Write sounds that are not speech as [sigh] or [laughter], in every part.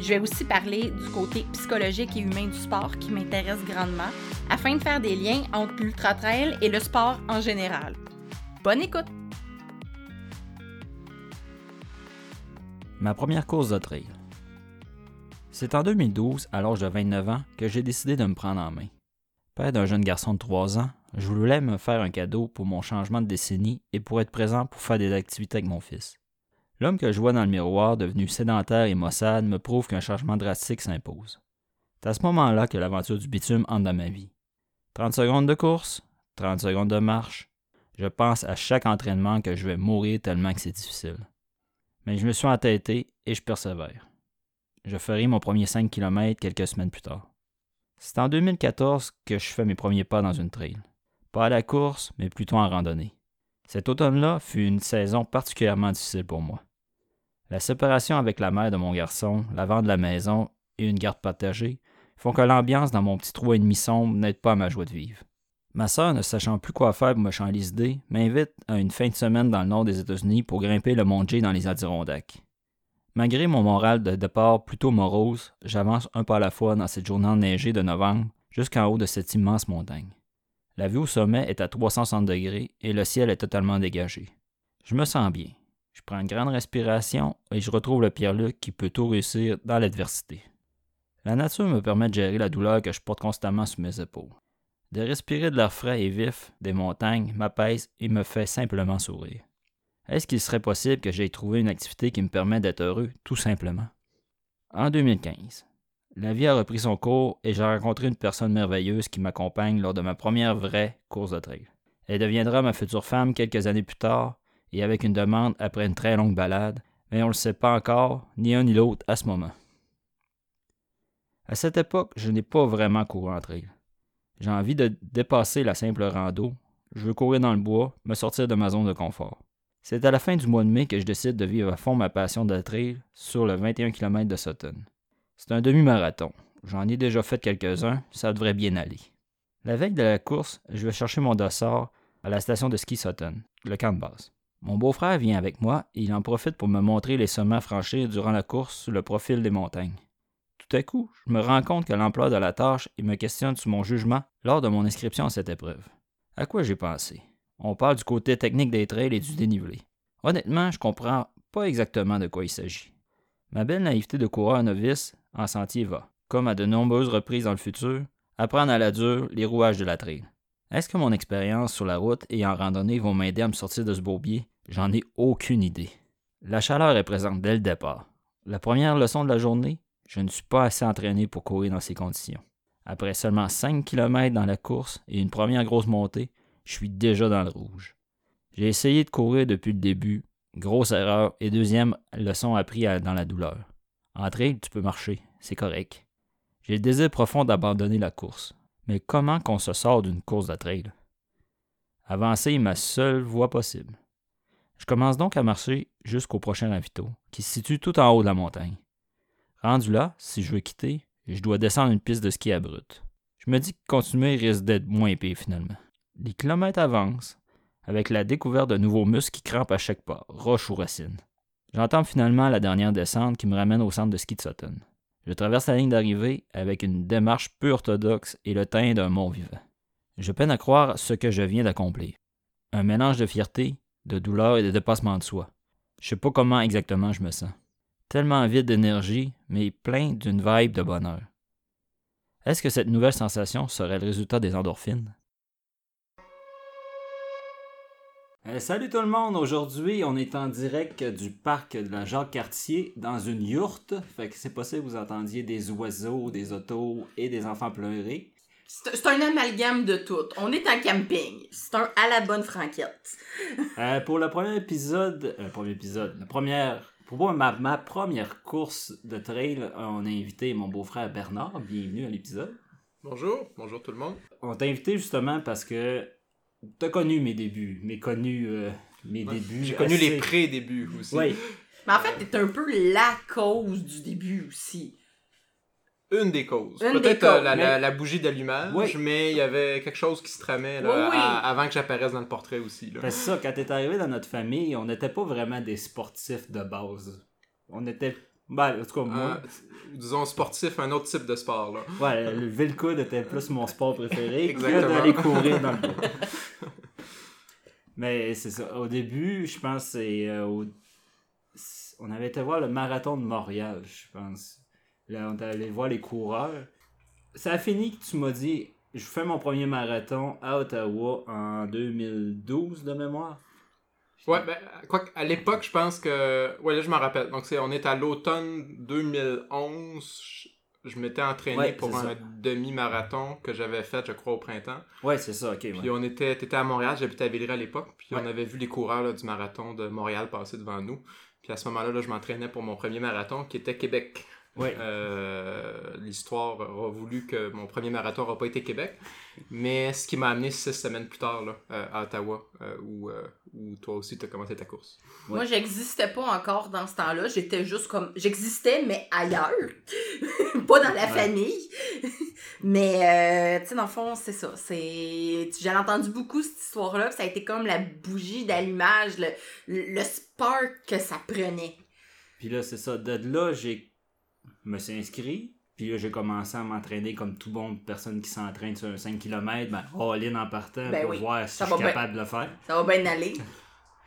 Je vais aussi parler du côté psychologique et humain du sport qui m'intéresse grandement afin de faire des liens entre l'ultra trail et le sport en général. Bonne écoute! Ma première course de trail. C'est en 2012, à l'âge de 29 ans, que j'ai décidé de me prendre en main. Père d'un jeune garçon de 3 ans, je voulais me faire un cadeau pour mon changement de décennie et pour être présent pour faire des activités avec mon fils. L'homme que je vois dans le miroir, devenu sédentaire et maussade, me prouve qu'un changement drastique s'impose. C'est à ce moment-là que l'aventure du bitume entre dans ma vie. 30 secondes de course, 30 secondes de marche. Je pense à chaque entraînement que je vais mourir tellement que c'est difficile. Mais je me suis entêté et je persévère. Je ferai mon premier 5 km quelques semaines plus tard. C'est en 2014 que je fais mes premiers pas dans une trail. Pas à la course, mais plutôt en randonnée. Cet automne-là fut une saison particulièrement difficile pour moi. La séparation avec la mère de mon garçon, la vente de la maison et une garde partagée font que l'ambiance dans mon petit trou et demi sombre n'aide pas à ma joie de vivre. Ma sœur, ne sachant plus quoi faire pour me changer m'invite à une fin de semaine dans le nord des États-Unis pour grimper le mont dans les Adirondacks. Malgré mon moral de départ plutôt morose, j'avance un pas à la fois dans cette journée enneigée de novembre jusqu'en haut de cette immense montagne. La vue au sommet est à 360 degrés et le ciel est totalement dégagé. Je me sens bien. Je prends une grande respiration et je retrouve le Pierre-Luc qui peut tout réussir dans l'adversité. La nature me permet de gérer la douleur que je porte constamment sous mes épaules. De respirer de l'air frais et vif des montagnes m'apaise et me fait simplement sourire. Est-ce qu'il serait possible que j'aie trouvé une activité qui me permet d'être heureux, tout simplement? En 2015, la vie a repris son cours et j'ai rencontré une personne merveilleuse qui m'accompagne lors de ma première vraie course de trail. Elle deviendra ma future femme quelques années plus tard et avec une demande après une très longue balade, mais on ne le sait pas encore, ni un ni l'autre à ce moment. À cette époque, je n'ai pas vraiment couru en trail. J'ai envie de dépasser la simple rando. Je veux courir dans le bois, me sortir de ma zone de confort. C'est à la fin du mois de mai que je décide de vivre à fond ma passion de trail sur le 21 km de Sutton. C'est un demi-marathon. J'en ai déjà fait quelques-uns, ça devrait bien aller. La veille de la course, je vais chercher mon dossard à la station de ski Sutton, le camp de base. Mon beau-frère vient avec moi et il en profite pour me montrer les sommets à franchir durant la course sur le profil des montagnes. Tout à coup, je me rends compte que l'emploi de la tâche et me questionne sur mon jugement lors de mon inscription à cette épreuve. À quoi j'ai pensé? On parle du côté technique des trails et du dénivelé. Honnêtement, je comprends pas exactement de quoi il s'agit. Ma belle naïveté de coureur novice en sentier va, comme à de nombreuses reprises dans le futur, apprendre à la dure les rouages de la trail. Est-ce que mon expérience sur la route et en randonnée vont m'aider à me sortir de ce bourbier? J'en ai aucune idée. La chaleur est présente dès le départ. La première leçon de la journée, je ne suis pas assez entraîné pour courir dans ces conditions. Après seulement 5 km dans la course et une première grosse montée, je suis déjà dans le rouge. J'ai essayé de courir depuis le début, grosse erreur, et deuxième leçon appris dans la douleur. En trail, tu peux marcher, c'est correct. J'ai le désir profond d'abandonner la course. Mais comment qu'on se sort d'une course de trail? Avancer est ma seule voie possible. Je commence donc à marcher jusqu'au prochain ravito, qui se situe tout en haut de la montagne. Rendu là, si je veux quitter, je dois descendre une piste de ski abrupte. Je me dis que continuer risque d'être moins épais finalement. Les kilomètres avancent, avec la découverte de nouveaux muscles qui crampent à chaque pas, roche ou racine. J'entends finalement la dernière descente qui me ramène au centre de ski de Sutton. Je traverse la ligne d'arrivée avec une démarche peu orthodoxe et le teint d'un mort vivant. Je peine à croire ce que je viens d'accomplir. Un mélange de fierté, de douleur et de dépassement de soi. Je sais pas comment exactement je me sens. Tellement vide d'énergie, mais plein d'une vibe de bonheur. Est-ce que cette nouvelle sensation serait le résultat des endorphines? Euh, salut tout le monde, aujourd'hui on est en direct du parc de la Jacques-Cartier dans une yourte. Fait que c'est possible que vous entendiez des oiseaux, des autos et des enfants pleurer. C'est un amalgame de tout. On est en camping. C'est un à la bonne franquette. Euh, pour le premier épisode, euh, premier épisode, la première, pour moi, ma, ma première course de trail, on a invité mon beau-frère Bernard. Bienvenue à l'épisode. Bonjour, bonjour tout le monde. On t'a invité justement parce que t'as connu mes débuts, mais connu euh, mes Ouais, débuts. J'ai connu assez- les pré-débuts aussi. Oui, Mais en fait, t'es un peu la cause du début aussi. Une des causes. Peut-être euh, la, mais- la- la bougie d'allumage, Oui. mais il y avait quelque chose qui se tramait là, Oui, oui. à- avant que j'apparaisse dans le portrait aussi. Là. C'est ça, quand t'es arrivé dans notre famille, on n'était pas vraiment des sportifs de base. On était. Ben, en tout cas, moi. Euh, disons sportif, un autre type de sport. Là. Ouais, le lever le coude était plus mon sport préféré que d'aller courir dans le [laughs] bois. Mais c'est ça. Au début, je pense que c'est. euh, au- c'est- On avait été voir le marathon de Montréal, je pense. Là, on est allé voir les coureurs. Ça a fini que tu m'as dit je fais mon premier marathon à Ottawa en 2012 de mémoire. Ouais, ben, quoi à l'époque, je pense que. Ouais, là, je m'en rappelle. Donc, c'est, on est à l'automne 2011. Je, je m'étais entraîné Ouais, pour un demi-marathon que j'avais fait, je crois, au printemps. Ouais, c'est ça, ok. ouais. Puis on était, t'étais à Montréal, j'habitais à Villeray à l'époque, puis Ouais. on avait vu les coureurs là, du marathon de Montréal passer devant nous. Puis à ce moment-là, là, je m'entraînais pour mon premier marathon qui était Québec. Ouais. Euh, L'histoire aura voulu que mon premier marathon n'aura pas été Québec, mais ce qui m'a amené six semaines plus tard là, euh, à Ottawa, euh, où, euh, où toi aussi tu as commencé ta course. Ouais. Moi, j'existais pas encore dans ce temps-là. J'étais juste comme. J'existais, mais ailleurs. [laughs] pas dans la Ouais. famille. [laughs] mais, euh, tu sais, dans le fond, c'est ça. C'est... J'en ai entendu beaucoup cette histoire-là. ça a été comme la bougie d'allumage, le, le spark que ça prenait. Puis là, c'est ça. De là, j'ai me suis inscrit. Puis là, j'ai commencé à m'entraîner comme tout bon personne qui s'entraîne sur un 5 km, ben, all-in en partant Ben pour oui. voir si Ça je suis bien. capable de le faire. Ça va bien aller.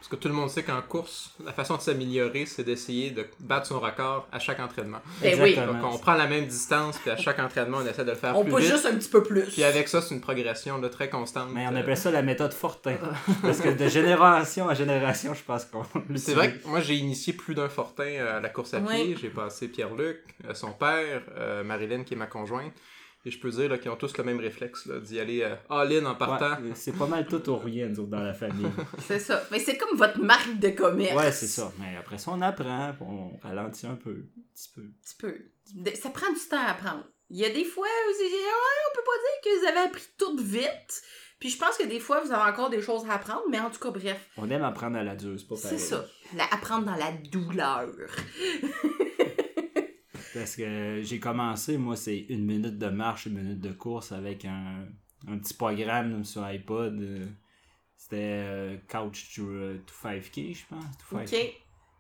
Parce que tout le monde sait qu'en course, la façon de s'améliorer, c'est d'essayer de battre son record à chaque entraînement. Ben oui. Exactement. Donc on prend la même distance, puis à chaque entraînement, on essaie de le faire On plus pousse vite. juste un petit peu plus. Puis avec ça, c'est une progression là, très constante. Mais on Euh, appelle ça la méthode Fortin. [laughs] Parce que de génération en génération, je pense qu'on [laughs] C'est vrai que moi j'ai initié plus d'un fortin euh, à la course à pied. Oui. J'ai passé Pierre-Luc, euh, son père, euh, Marilyn qui est ma conjointe. Et je peux dire là, qu'ils ont tous le même réflexe là, d'y aller euh, all-in en partant. Ouais, c'est pas mal tout ou rien, nous autres, dans la famille. [laughs] C'est ça. Mais c'est comme votre marque de commerce. Ouais, c'est ça. Mais après ça, on apprend, on ralentit un peu, un petit peu. Un petit peu. Ça prend du temps à apprendre. Il y a des fois où c'est ouais, on peut pas dire que vous avez appris tout vite. Puis je pense que des fois, vous avez encore des choses à apprendre, mais en tout cas, bref, On aime apprendre à la dure, c'est pas c'est pareil. ça. La- apprendre dans la douleur. [laughs] Parce que j'ai commencé, moi, c'est une minute de marche, une minute de course avec un, un petit programme sur iPod. euh, C'était euh, Couch to, euh, to 5K, je pense. to 5K. OK.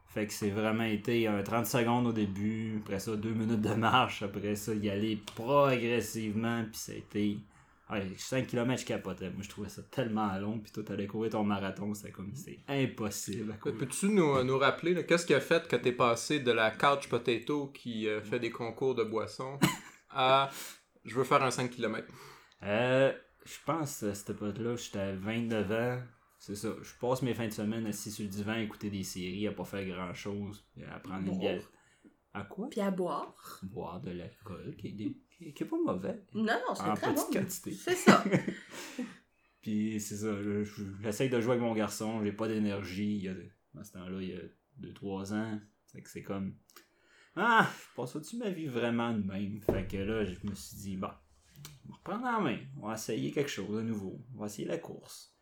Fait que c'est vraiment été un 30 secondes au début, après ça 2 minutes de marche, après ça y aller progressivement, puis ça a été... Ouais, 5 km je capotais, moi je trouvais ça tellement long, puis toi t'allais courir ton marathon, c'était comme, c'était impossible. Peux-tu nous, nous rappeler là, qu'est-ce qui a fait que t'es passé de la couch potato qui euh, fait des concours de boissons [laughs] à je veux faire un 5 km? Euh, je pense à cette époque-là, j'étais à 29 ans, c'est ça, je passe mes fins de semaine assis sur le divan à écouter des séries, à pas faire grand-chose, à prendre une Boire. bière. À quoi? Puis à boire. Boire de l'alcool, qui est, des- qui est pas mauvais. Non, non, c'est très petite bon. quantité. C'est ça. [laughs] Puis c'est ça, je- je- j'essaye de jouer avec mon garçon, j'ai pas d'énergie. Il y a, à ce temps-là, il y a 2-3 ans. Fait que c'est comme. Ah, je passe-tu ma vie vraiment de même? Fait que là, je me suis dit, bon, on va reprendre en main. On va essayer quelque chose de nouveau. On va essayer la course.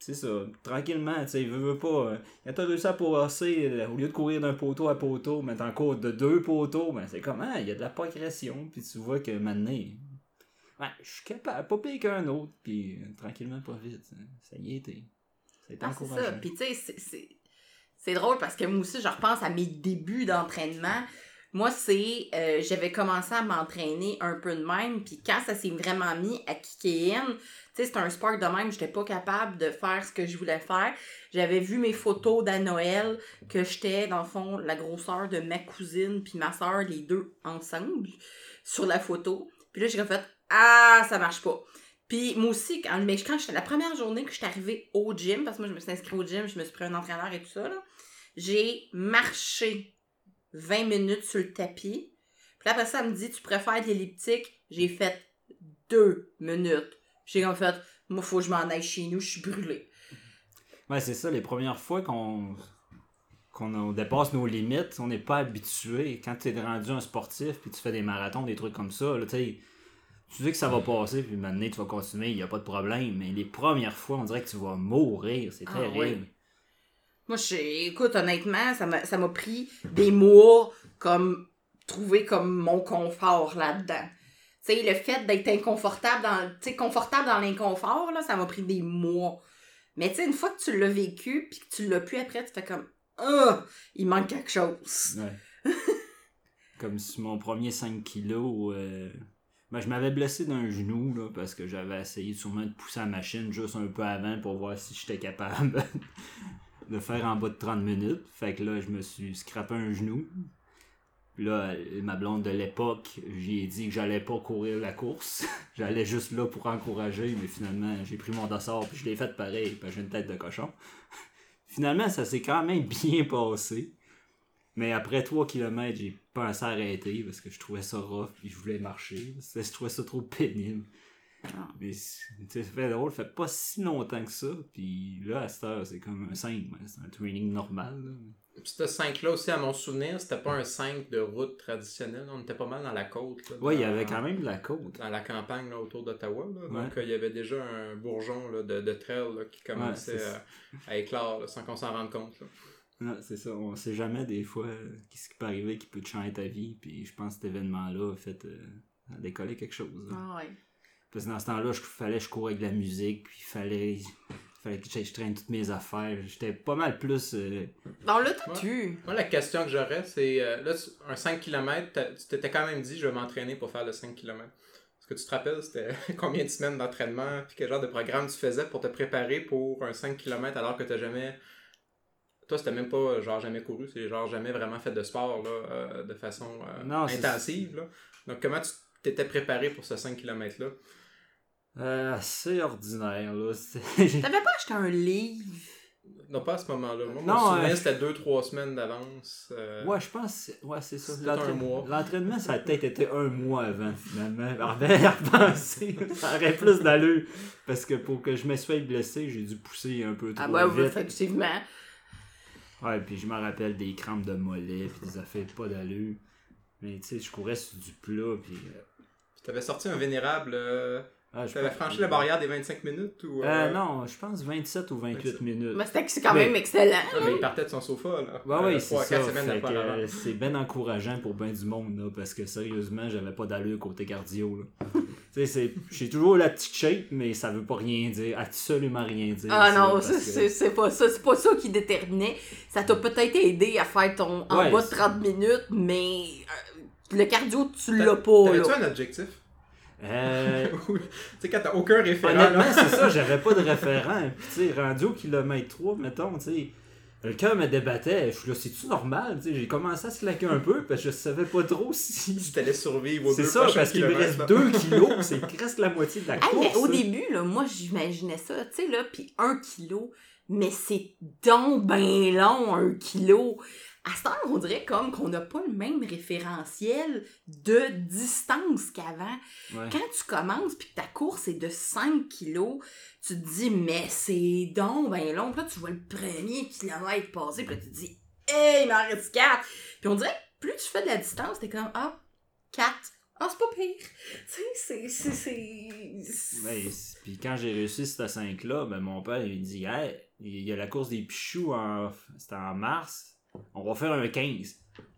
C'est ça, tranquillement, tu sais, veux, veux pas. euh, Quand t'as réussi à passer, euh, au lieu de courir d'un poteau à poteau, mais t'en cours de deux poteaux, ben c'est comme, ah, il y a de la progression. Puis tu vois que maintenant, Ouais, je suis capable, pas pire qu'un autre, puis euh, tranquillement, pas vite. hein. Ça y été Ah, c'est ça. Puis tu sais, c'est drôle parce que moi aussi, je repense à mes débuts d'entraînement. Moi, c'est. euh, J'avais commencé à m'entraîner un peu de même. Puis quand ça s'est vraiment mis à kicker tu sais, c'était un sport de même. J'étais pas capable de faire ce que je voulais faire. J'avais vu mes photos d'à Noël, que j'étais, dans le fond, la grosseur de ma cousine puis ma soeur, les deux ensemble, sur la photo. Puis là, j'ai fait Ah, ça marche pas. Puis moi aussi, quand, mais quand j'étais la première journée que je suis arrivée au gym, parce que moi je me suis inscrite au gym, je me suis pris un entraîneur et tout ça, là, j'ai marché 20 minutes sur le tapis. Puis après ça, elle me dit Tu préfères l'elliptique J'ai fait deux minutes. J'ai comme fait Moi, faut que je m'en aille chez nous, je suis brûlée. Ouais, c'est ça, les premières fois qu'on qu'on on dépasse nos limites, on n'est pas habitué. Quand tu es rendu un sportif, puis tu fais des marathons, des trucs comme ça, là, tu sais, tu sais que ça va passer, puis maintenant tu vas continuer, il n'y a pas de problème. Mais les premières fois, on dirait que tu vas mourir. C'est Ah, terrible. oui. Moi, je, écoute, honnêtement, ça m'a, ça m'a pris des mois comme trouver comme mon confort là-dedans. Tu sais, le fait d'être inconfortable dans, tu sais, confortable dans l'inconfort, là, ça m'a pris des mois. Mais tu sais, une fois que tu l'as vécu, puis que tu l'as plus après, tu fais comme, ah, il manque quelque chose. Ouais. [laughs] Comme si mon premier 5 kilos. euh, ben, je m'avais blessé d'un genou là, parce que j'avais essayé sûrement de pousser la machine juste un peu avant pour voir si j'étais capable [laughs] de faire en bas de 30 minutes. Fait que là, je me suis scrapé un genou. Là, ma blonde de l'époque, j'ai dit que j'allais pas courir la course. [laughs] j'allais juste là pour encourager, mais finalement, j'ai pris mon dossard puis je l'ai fait pareil, parce j'ai une tête de cochon. [laughs] finalement, ça s'est quand même [laughs] bien passé. Mais après 3 km, j'ai pensé arrêter parce que je trouvais ça rough puis je voulais marcher. Je trouvais ça trop pénible. Ah. Mais c'est- tu sais, ça fait drôle, ça fait pas si longtemps que ça. Puis là, à cette heure, c'est comme un 5. mais C'est un training normal. là. Puis ce 5-là aussi, à mon souvenir, c'était pas un 5 de route traditionnel. On était pas mal dans la côte. Ouais, il y avait quand même de la côte. Dans la campagne là, autour d'Ottawa. Ouais. Donc, euh, il y avait déjà un bourgeon là, de, de trail là, qui commençait Ouais, à, à éclore là, sans qu'on s'en rende compte. Ouais, c'est ça. On sait jamais des fois euh, qu'est-ce qui peut arriver qui peut te changer ta vie. Puis je pense que cet événement-là a fait euh, a décoller quelque chose. là. Ah ouais. Parce que dans ce temps-là, il fallait que je cours avec de la musique, puis il fallait, fallait que je, je traîne toutes mes affaires. J'étais pas mal plus. euh, Non, là, t'as tu. Moi, la question que j'aurais, c'est euh, là, un 5 km, tu t'étais quand même dit, je vais m'entraîner pour faire le 5 km. Est-ce que tu te rappelles, c'était [laughs] combien de semaines d'entraînement, puis quel genre de programme tu faisais pour te préparer pour un 5 km alors que t'as jamais. Toi, c'était même pas genre jamais couru, c'est genre jamais vraiment fait de sport là, euh, de façon euh, Non, intensive. Là. Donc, comment tu t'étais préparé pour ce 5 km-là euh, assez ordinaire, là. [laughs] T'avais pas acheté un livre? Non, pas à ce moment-là. Moi, Non, mon souvenir, euh, c'était 2-3 semaines d'avance. euh, Ouais, je pense. Ouais, c'est ça. L'entraînement, ça a peut-être été un mois avant, finalement. [laughs] Repenser, ça aurait plus d'allure. Parce que pour que je me sois blessé, j'ai dû pousser un peu trop Ah, ouais, ouais, vite. effectivement. Ouais, puis je me rappelle des crampes de mollet, puis des affaires pas d'allure. Mais tu sais, je courais sur du plat, puis. euh, Tu avais sorti un vénérable. Euh, ah, je tu pense- franchi la barrière des 25 minutes ou. Euh, non, je pense 27 ou 28 27. minutes. Mais c'était c'est quand Mais- même excellent. Non, mais il partait de son sofa, là. Ouais, Euh, c'est ça. euh, c'est bien encourageant pour ben du monde, là, parce que sérieusement, j'avais pas d'allure côté cardio. Là. [laughs] tu sais, c'est- j'ai toujours la petite shape, mais ça veut pas rien dire, absolument rien dire. Ah ça, non, que- c'est pas ça. C'est pas ça qui déterminait. Ça t'a peut-être aidé à faire ton en Ouais, bas de c'est- 30 minutes, mais euh, le cardio, tu l'as pas. T'avais-tu Là. un objectif? Euh, [laughs] tu sais, quand t'as aucun référent, honnêtement, c'est ça, [laughs] j'avais pas de référent. Puis, tu sais, rendu au kilomètre 3, mettons, tu sais. Le cœur me débattait, je suis là, c'est-tu normal? Tu sais, J'ai commencé à se claquer un peu parce que je savais pas trop si. [laughs] Si t'allais survivre aux C'est ça, parce qu'il me reste là. 2 kilos, c'est presque la moitié de la Hey, course. mais au début, là, moi, j'imaginais ça, tu sais, là, puis un kilo, mais c'est donc ben long, un kilo. À ce temps, on dirait comme qu'on n'a pas le même référentiel de distance qu'avant. Ouais. Quand tu commences puis que ta course est de 5 kilos, tu te dis, mais c'est donc ben long. Puis là, tu vois le premier kilomètre passer, puis là, tu te dis, hey, il m'en reste 4. Puis on dirait que plus tu fais de la distance, t'es comme, ah, 4. Ah, c'est pas pire. Tu sais, c'est- c'est. Ouais, puis quand j'ai réussi ce 5-là, ben mon père il me dit Hey, il y a la course des pichous en. C'était en mars. On va faire un 15.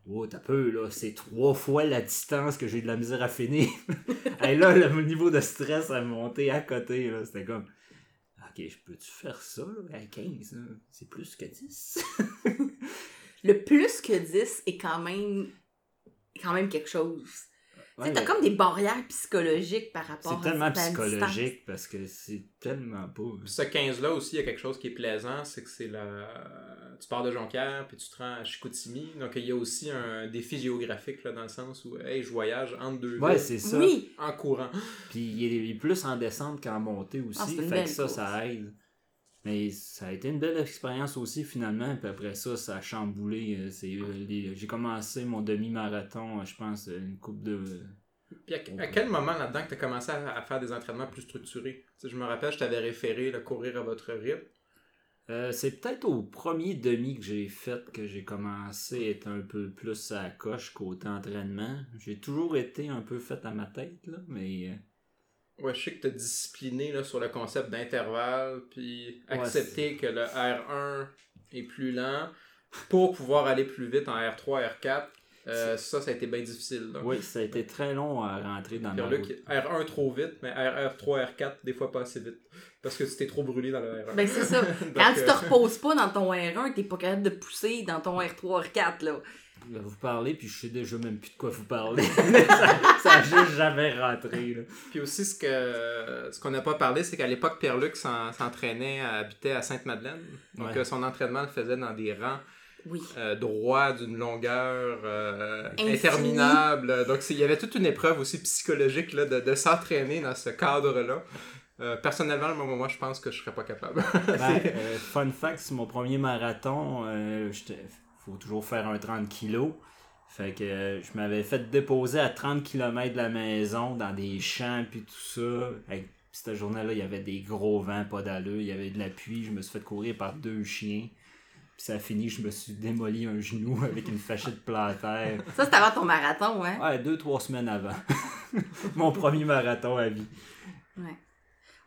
Oh, t'as peu, là. C'est trois fois la distance que j'ai de la misère à finir. [laughs] Et là, le niveau de stress a monté à côté, là. C'était comme. Ok, je peux-tu faire ça, là, à 15? là? C'est plus que 10. [laughs] Le plus que 10 est quand même. quand même quelque chose. Tu sais, Ouais, t'as mais comme des barrières psychologiques par rapport à C'est tellement psychologique parce que c'est tellement. Puis ce 15-là aussi, il y a quelque chose qui est plaisant, c'est que c'est la... Tu pars de Jonquière, puis tu te rends à Chicoutimi. Donc, il y a aussi un défi géographique, là, dans le sens où, hey, je voyage entre deux Ouais, villes c'est ça. Oui, en courant. Puis il est, plus en descente qu'en montée aussi. Ah, fait que ça, course. ça aide. Mais ça a été une belle expérience aussi finalement. Puis après ça, ça a chamboulé. euh, c'est, euh, J'ai commencé mon demi-marathon, je pense, une coupe de. Puis à, à quel moment là-dedans que tu as commencé à, à faire des entraînements plus structurés? Je me rappelle, je t'avais référé le courir à votre rythme. Euh, c'est peut-être au premier demi que j'ai fait que j'ai commencé à être un peu plus à la coche côté entraînement. J'ai toujours été un peu fait à ma tête, là, mais euh, Ouais, je sais que t'as discipliné là, sur le concept d'intervalle, puis accepter que le R1 est plus lent pour pouvoir aller plus vite en R3, R4. Euh, ça, ça a été bien difficile. là. Oui, ça a été très long à rentrer dans route. R1 trop vite, mais R, 3 R4, des fois pas assez vite. Parce que tu t'es trop brûlé dans le R1. Ben, c'est ça. [laughs] Donc, Quand tu te euh, reposes pas dans ton R1, t'es pas capable de pousser dans ton R3, R4, là. Vous parlez, puis je sais déjà même plus de quoi vous parlez. [laughs] ça, ça a juste jamais rentré. Là. Puis aussi, ce que ce qu'on n'a pas parlé, c'est qu'à l'époque, Pierre-Luc s'en- s'entraînait, habitait à Sainte-Madeleine. Donc, Ouais. euh, son entraînement le faisait dans des rangs Oui. euh, droits d'une longueur euh, interminable. Donc, il y avait toute une épreuve aussi psychologique là, de, de s'entraîner dans ce cadre-là. Euh, personnellement, moi, moi, je pense que je serais pas capable. Ben, [laughs] euh, fun fact, c'est mon premier marathon. Euh, faut toujours faire un 30 kilos. Fait que euh, je m'avais fait déposer à 30 km de la maison dans des champs puis tout ça. Puis cette journée-là, il y avait des gros vents, pas d'allure, il y avait de la pluie, je me suis fait courir par deux chiens. Puis ça a fini, je me suis démoli un genou [laughs] avec une fâchette plantaire. Ça, c'est avant ton marathon, hein? Ouais, deux, trois semaines avant. [laughs] Mon premier marathon à vie. Ouais.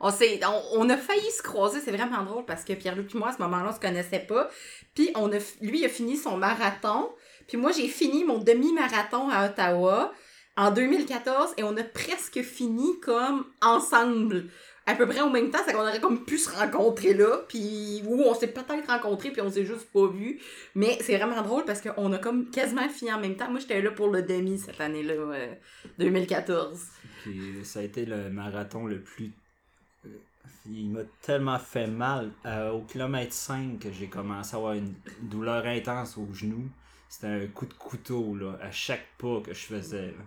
On, on, on a failli se croiser, c'est vraiment drôle parce que Pierre-Luc et moi, à ce moment-là, on se connaissait pas. Puis on a, lui, a fini son marathon. Puis moi, j'ai fini mon demi-marathon à Ottawa en 2014 et on a presque fini comme ensemble. À peu près au même temps, c'est qu'on aurait comme pu se rencontrer là, puis ou on s'est peut-être rencontrés, puis on s'est juste pas vus. Mais c'est vraiment drôle parce qu'on a comme quasiment fini en même temps. Moi, j'étais là pour le demi cette année-là, euh, 2014. Puis ça a été le marathon le plus. Il m'a tellement fait mal. Euh, au kilomètre 5 que j'ai commencé à avoir une douleur intense au genou. C'était un coup de couteau là, à chaque pas que je faisais. là.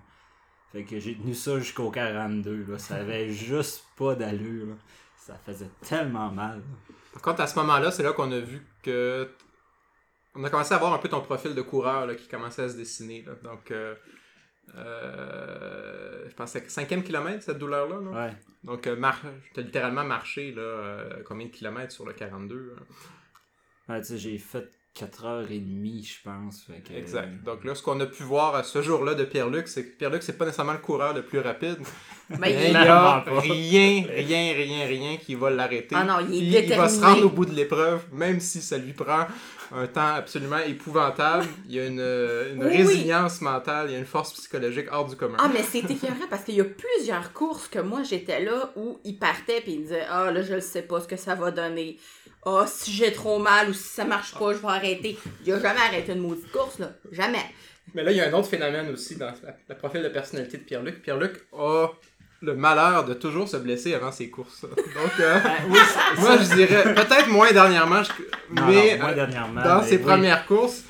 Fait que j'ai tenu ça jusqu'au 42. Là. Ça avait [laughs] juste pas d'allure. là. Ça faisait tellement mal. Par contre, à ce moment-là, c'est là qu'on a vu que. On a commencé à voir un peu ton profil de coureur là, qui commençait à se dessiner. là. Donc, euh, euh, je pense que c'est cinquième kilomètre, cette douleur-là. là. Ouais. Donc, euh, mar... tu as littéralement marché là, euh, combien de kilomètres sur le 42 hein? Ouais, j'ai fait 4h30, je pense. Fait que, Exact. Donc là, ce qu'on a pu voir à ce jour-là de Pierre-Luc, c'est que Pierre-Luc, c'est pas nécessairement le coureur le plus rapide. Ben, Mais il- il y a rien, rien, rien, rien qui va l'arrêter. Ah non, il est il va se rendre au bout de l'épreuve, même si ça lui prend un temps absolument épouvantable. Il y a une, euh, une Oui. résilience mentale, il y a une force psychologique hors du commun. Ah, mais c'est écœurant parce qu'il y a plusieurs courses que moi j'étais là où il partait puis il disait Ah, là, je ne sais pas ce que ça va donner. Ah, si j'ai trop mal ou si ça marche pas, je vais arrêter. Il a jamais arrêté une maudite course, là. Jamais. Mais là, il y a un autre phénomène aussi dans la- le profil de personnalité de Pierre-Luc. Pierre-Luc a le malheur de toujours se blesser avant ses courses. Donc, euh, [laughs] oui, moi, je dirais peut-être moins dernièrement, je- Non, mais non, euh, dernièrement. dans mais ses oui. premières courses,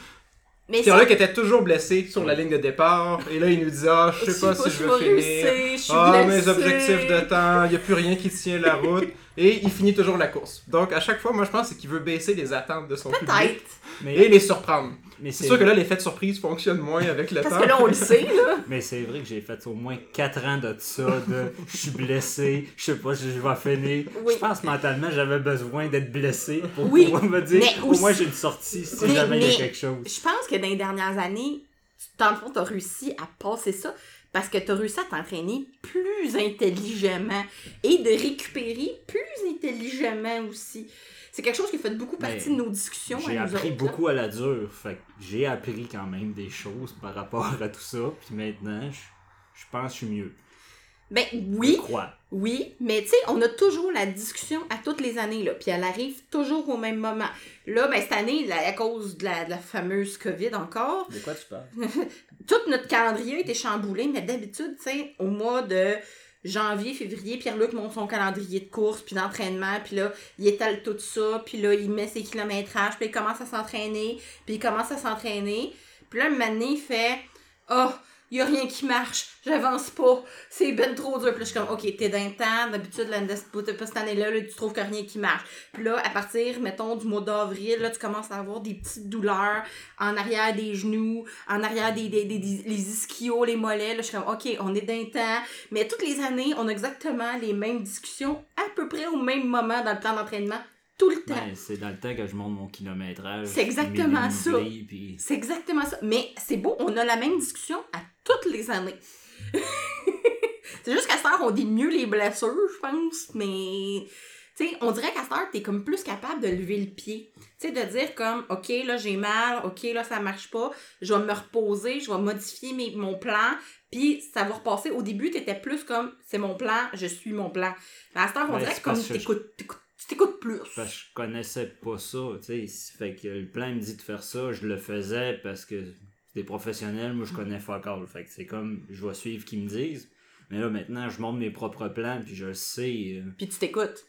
Pierre-Luc était toujours blessé sur la ligne de départ. Et là, il nous dit Ah, je sais pas si je vais finir. Ah, mes objectifs de temps, il n'y a plus rien qui tient la route. Et il finit toujours la course. Donc, à chaque fois, moi, je pense c'est qu'il veut baisser les attentes de son public Peut-être. Mais, et les surprendre. mais C'est sûr que là, l'effet de surprise fonctionne moins avec le Parce temps. que là, on le [laughs] sait, là. Mais c'est vrai que j'ai fait au moins 4 ans de ça, de je suis blessé, je sais pas si je vais finir. Oui. Je pense mentalement j'avais besoin d'être blessé pour Oui, pouvoir me dire mais au aussi- moins j'ai une sortie si Mais- jamais il y a quelque chose. Je pense que dans les dernières années, dans le fond, tu as réussi à passer ça parce que tu as réussi à t'entraîner plus intelligemment et de récupérer plus intelligemment aussi. C'est quelque chose qui fait beaucoup Mais partie de nos discussions. J'ai appris autres, là. beaucoup à la dure, fait que j'ai appris quand même des choses par rapport à tout ça, puis maintenant je, je pense que je suis mieux. Ben Je oui, crois. Oui, mais tu sais, on a toujours la discussion à toutes les années, là, puis elle arrive toujours au même moment. Là, ben cette année, là, à cause de la, de la fameuse COVID encore, De quoi tu parles? [laughs] tout notre calendrier a été chamboulé, mais d'habitude, tu sais, au mois de janvier, février, Pierre-Luc monte son calendrier de course, puis d'entraînement, puis là, il étale tout ça, puis là, il met ses kilométrages, puis il commence à s'entraîner, puis il commence à s'entraîner, puis là, un moment donné, il fait « Oh, il y a rien qui marche, j'avance pas, c'est ben trop dur. » Puis là, je suis comme « Ok, t'es d'un temps, d'habitude, cette année-là, là, tu trouves que rien qui marche. » Puis là, à partir, mettons, du mois d'avril, là, tu commences à avoir des petites douleurs en arrière des genoux, en arrière des, des, des- des- les ischios, les mollets. Là, je suis comme, OK, on est d'un temps. Mais toutes les années, on a exactement les mêmes discussions à peu près au même moment dans le plan d'entraînement, tout le temps. Ben, c'est dans le temps que je monte mon kilométrage. C'est exactement ça. puis- C'est exactement ça. Mais c'est beau, on a la même discussion à toutes les années. [laughs] C'est juste qu'à cette heure, on dit mieux les blessures, je pense, mais. Tu sais, on dirait qu'à cette heure, t'es comme plus capable de lever le pied. Tu sais, de dire comme, OK, là, j'ai mal, OK, là, ça marche pas, je vais me reposer, je vais modifier mes, mon plan, puis ça va repasser. Au début, t'étais plus comme, c'est mon plan, je suis mon plan. Mais à cette heure, on Ben, dirait que comme t'écoutes- tu t'écoutes plus? Parce que je connaissais pas ça, tu sais. Fait que le plan me dit de faire ça, je le faisais parce que des professionnels, moi je connais fuck all. Fait que c'est comme, je vais suivre qu'ils me disent. Mais là maintenant, je monte mes propres plans, puis je le sais. euh, Puis tu t'écoutes.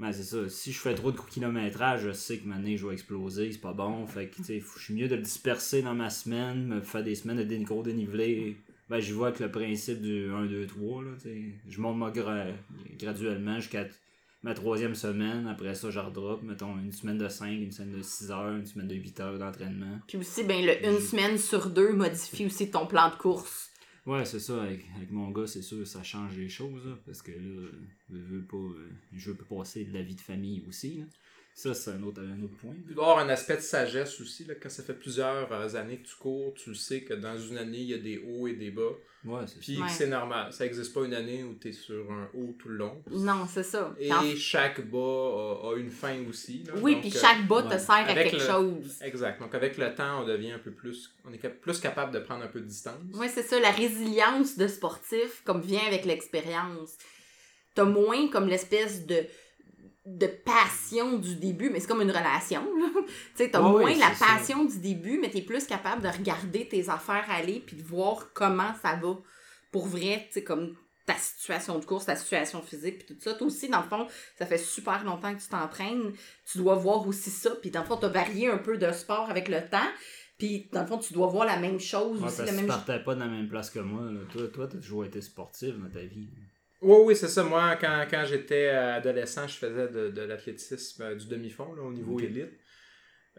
Ben, c'est ça. Si je fais trop de kilométrage, je sais que maintenant je vais exploser, c'est pas bon. Fait que, tu sais, faut- je suis mieux de le disperser dans ma semaine, me faire des semaines de dé- gros dénivelé. Ben, j'y vois avec le principe du 1, 2, 3, là, tu sais. Je monte moi gra- graduellement jusqu'à ma troisième semaine. Après ça, je redrop, mettons, une semaine de 5, une semaine de 6 heures, une semaine de 8 heures d'entraînement. Puis aussi, ben, le une semaine sur deux modifie [laughs] aussi ton plan de course. Ouais, c'est ça. Avec, avec mon gars, c'est sûr, ça change les choses, là, parce que là, je veux pas, euh, je veux pas passer de la vie de famille aussi, là. Ça, c'est un autre, un autre point. Il doit y avoir un aspect de sagesse aussi. Là, quand ça fait plusieurs euh, années que tu cours, tu le sais que dans une année, il y a des hauts et des bas. Ouais, c'est Puis Ouais. que c'est normal. Ça n'existe pas une année où tu es sur un haut tout le long. Non, c'est ça. Et chaque bas a, a une fin aussi. là. Oui, Donc, puis euh, chaque bas te ouais. sert à quelque le- chose. Exact. Donc avec le temps, on devient un peu plus. On est plus capable de prendre un peu de distance. Oui, c'est ça. La résilience de sportif, comme vient avec l'expérience. T'as moins comme l'espèce de de passion du début, mais c'est comme une relation. [laughs] tu sais, t'as moins la ça. passion du début, mais t'es plus capable de regarder tes affaires aller puis de voir comment ça va pour vrai, tu sais, comme ta situation de course, ta situation physique, puis tout ça. Toi aussi, dans le fond, ça fait super longtemps que tu t'entraînes. Tu dois voir aussi ça, puis dans le fond, t'as varié un peu de sport avec le temps. Puis, dans le fond, tu dois voir la même chose Ouais, aussi, parce la même tu partais pas dans la même place que moi. Là. Toi, toi, t'as toujours été sportif dans ta vie. Oui, oui, c'est ça. Moi, quand, quand j'étais adolescent, je faisais de, de l'athlétisme euh, du demi-fond là, au niveau élite.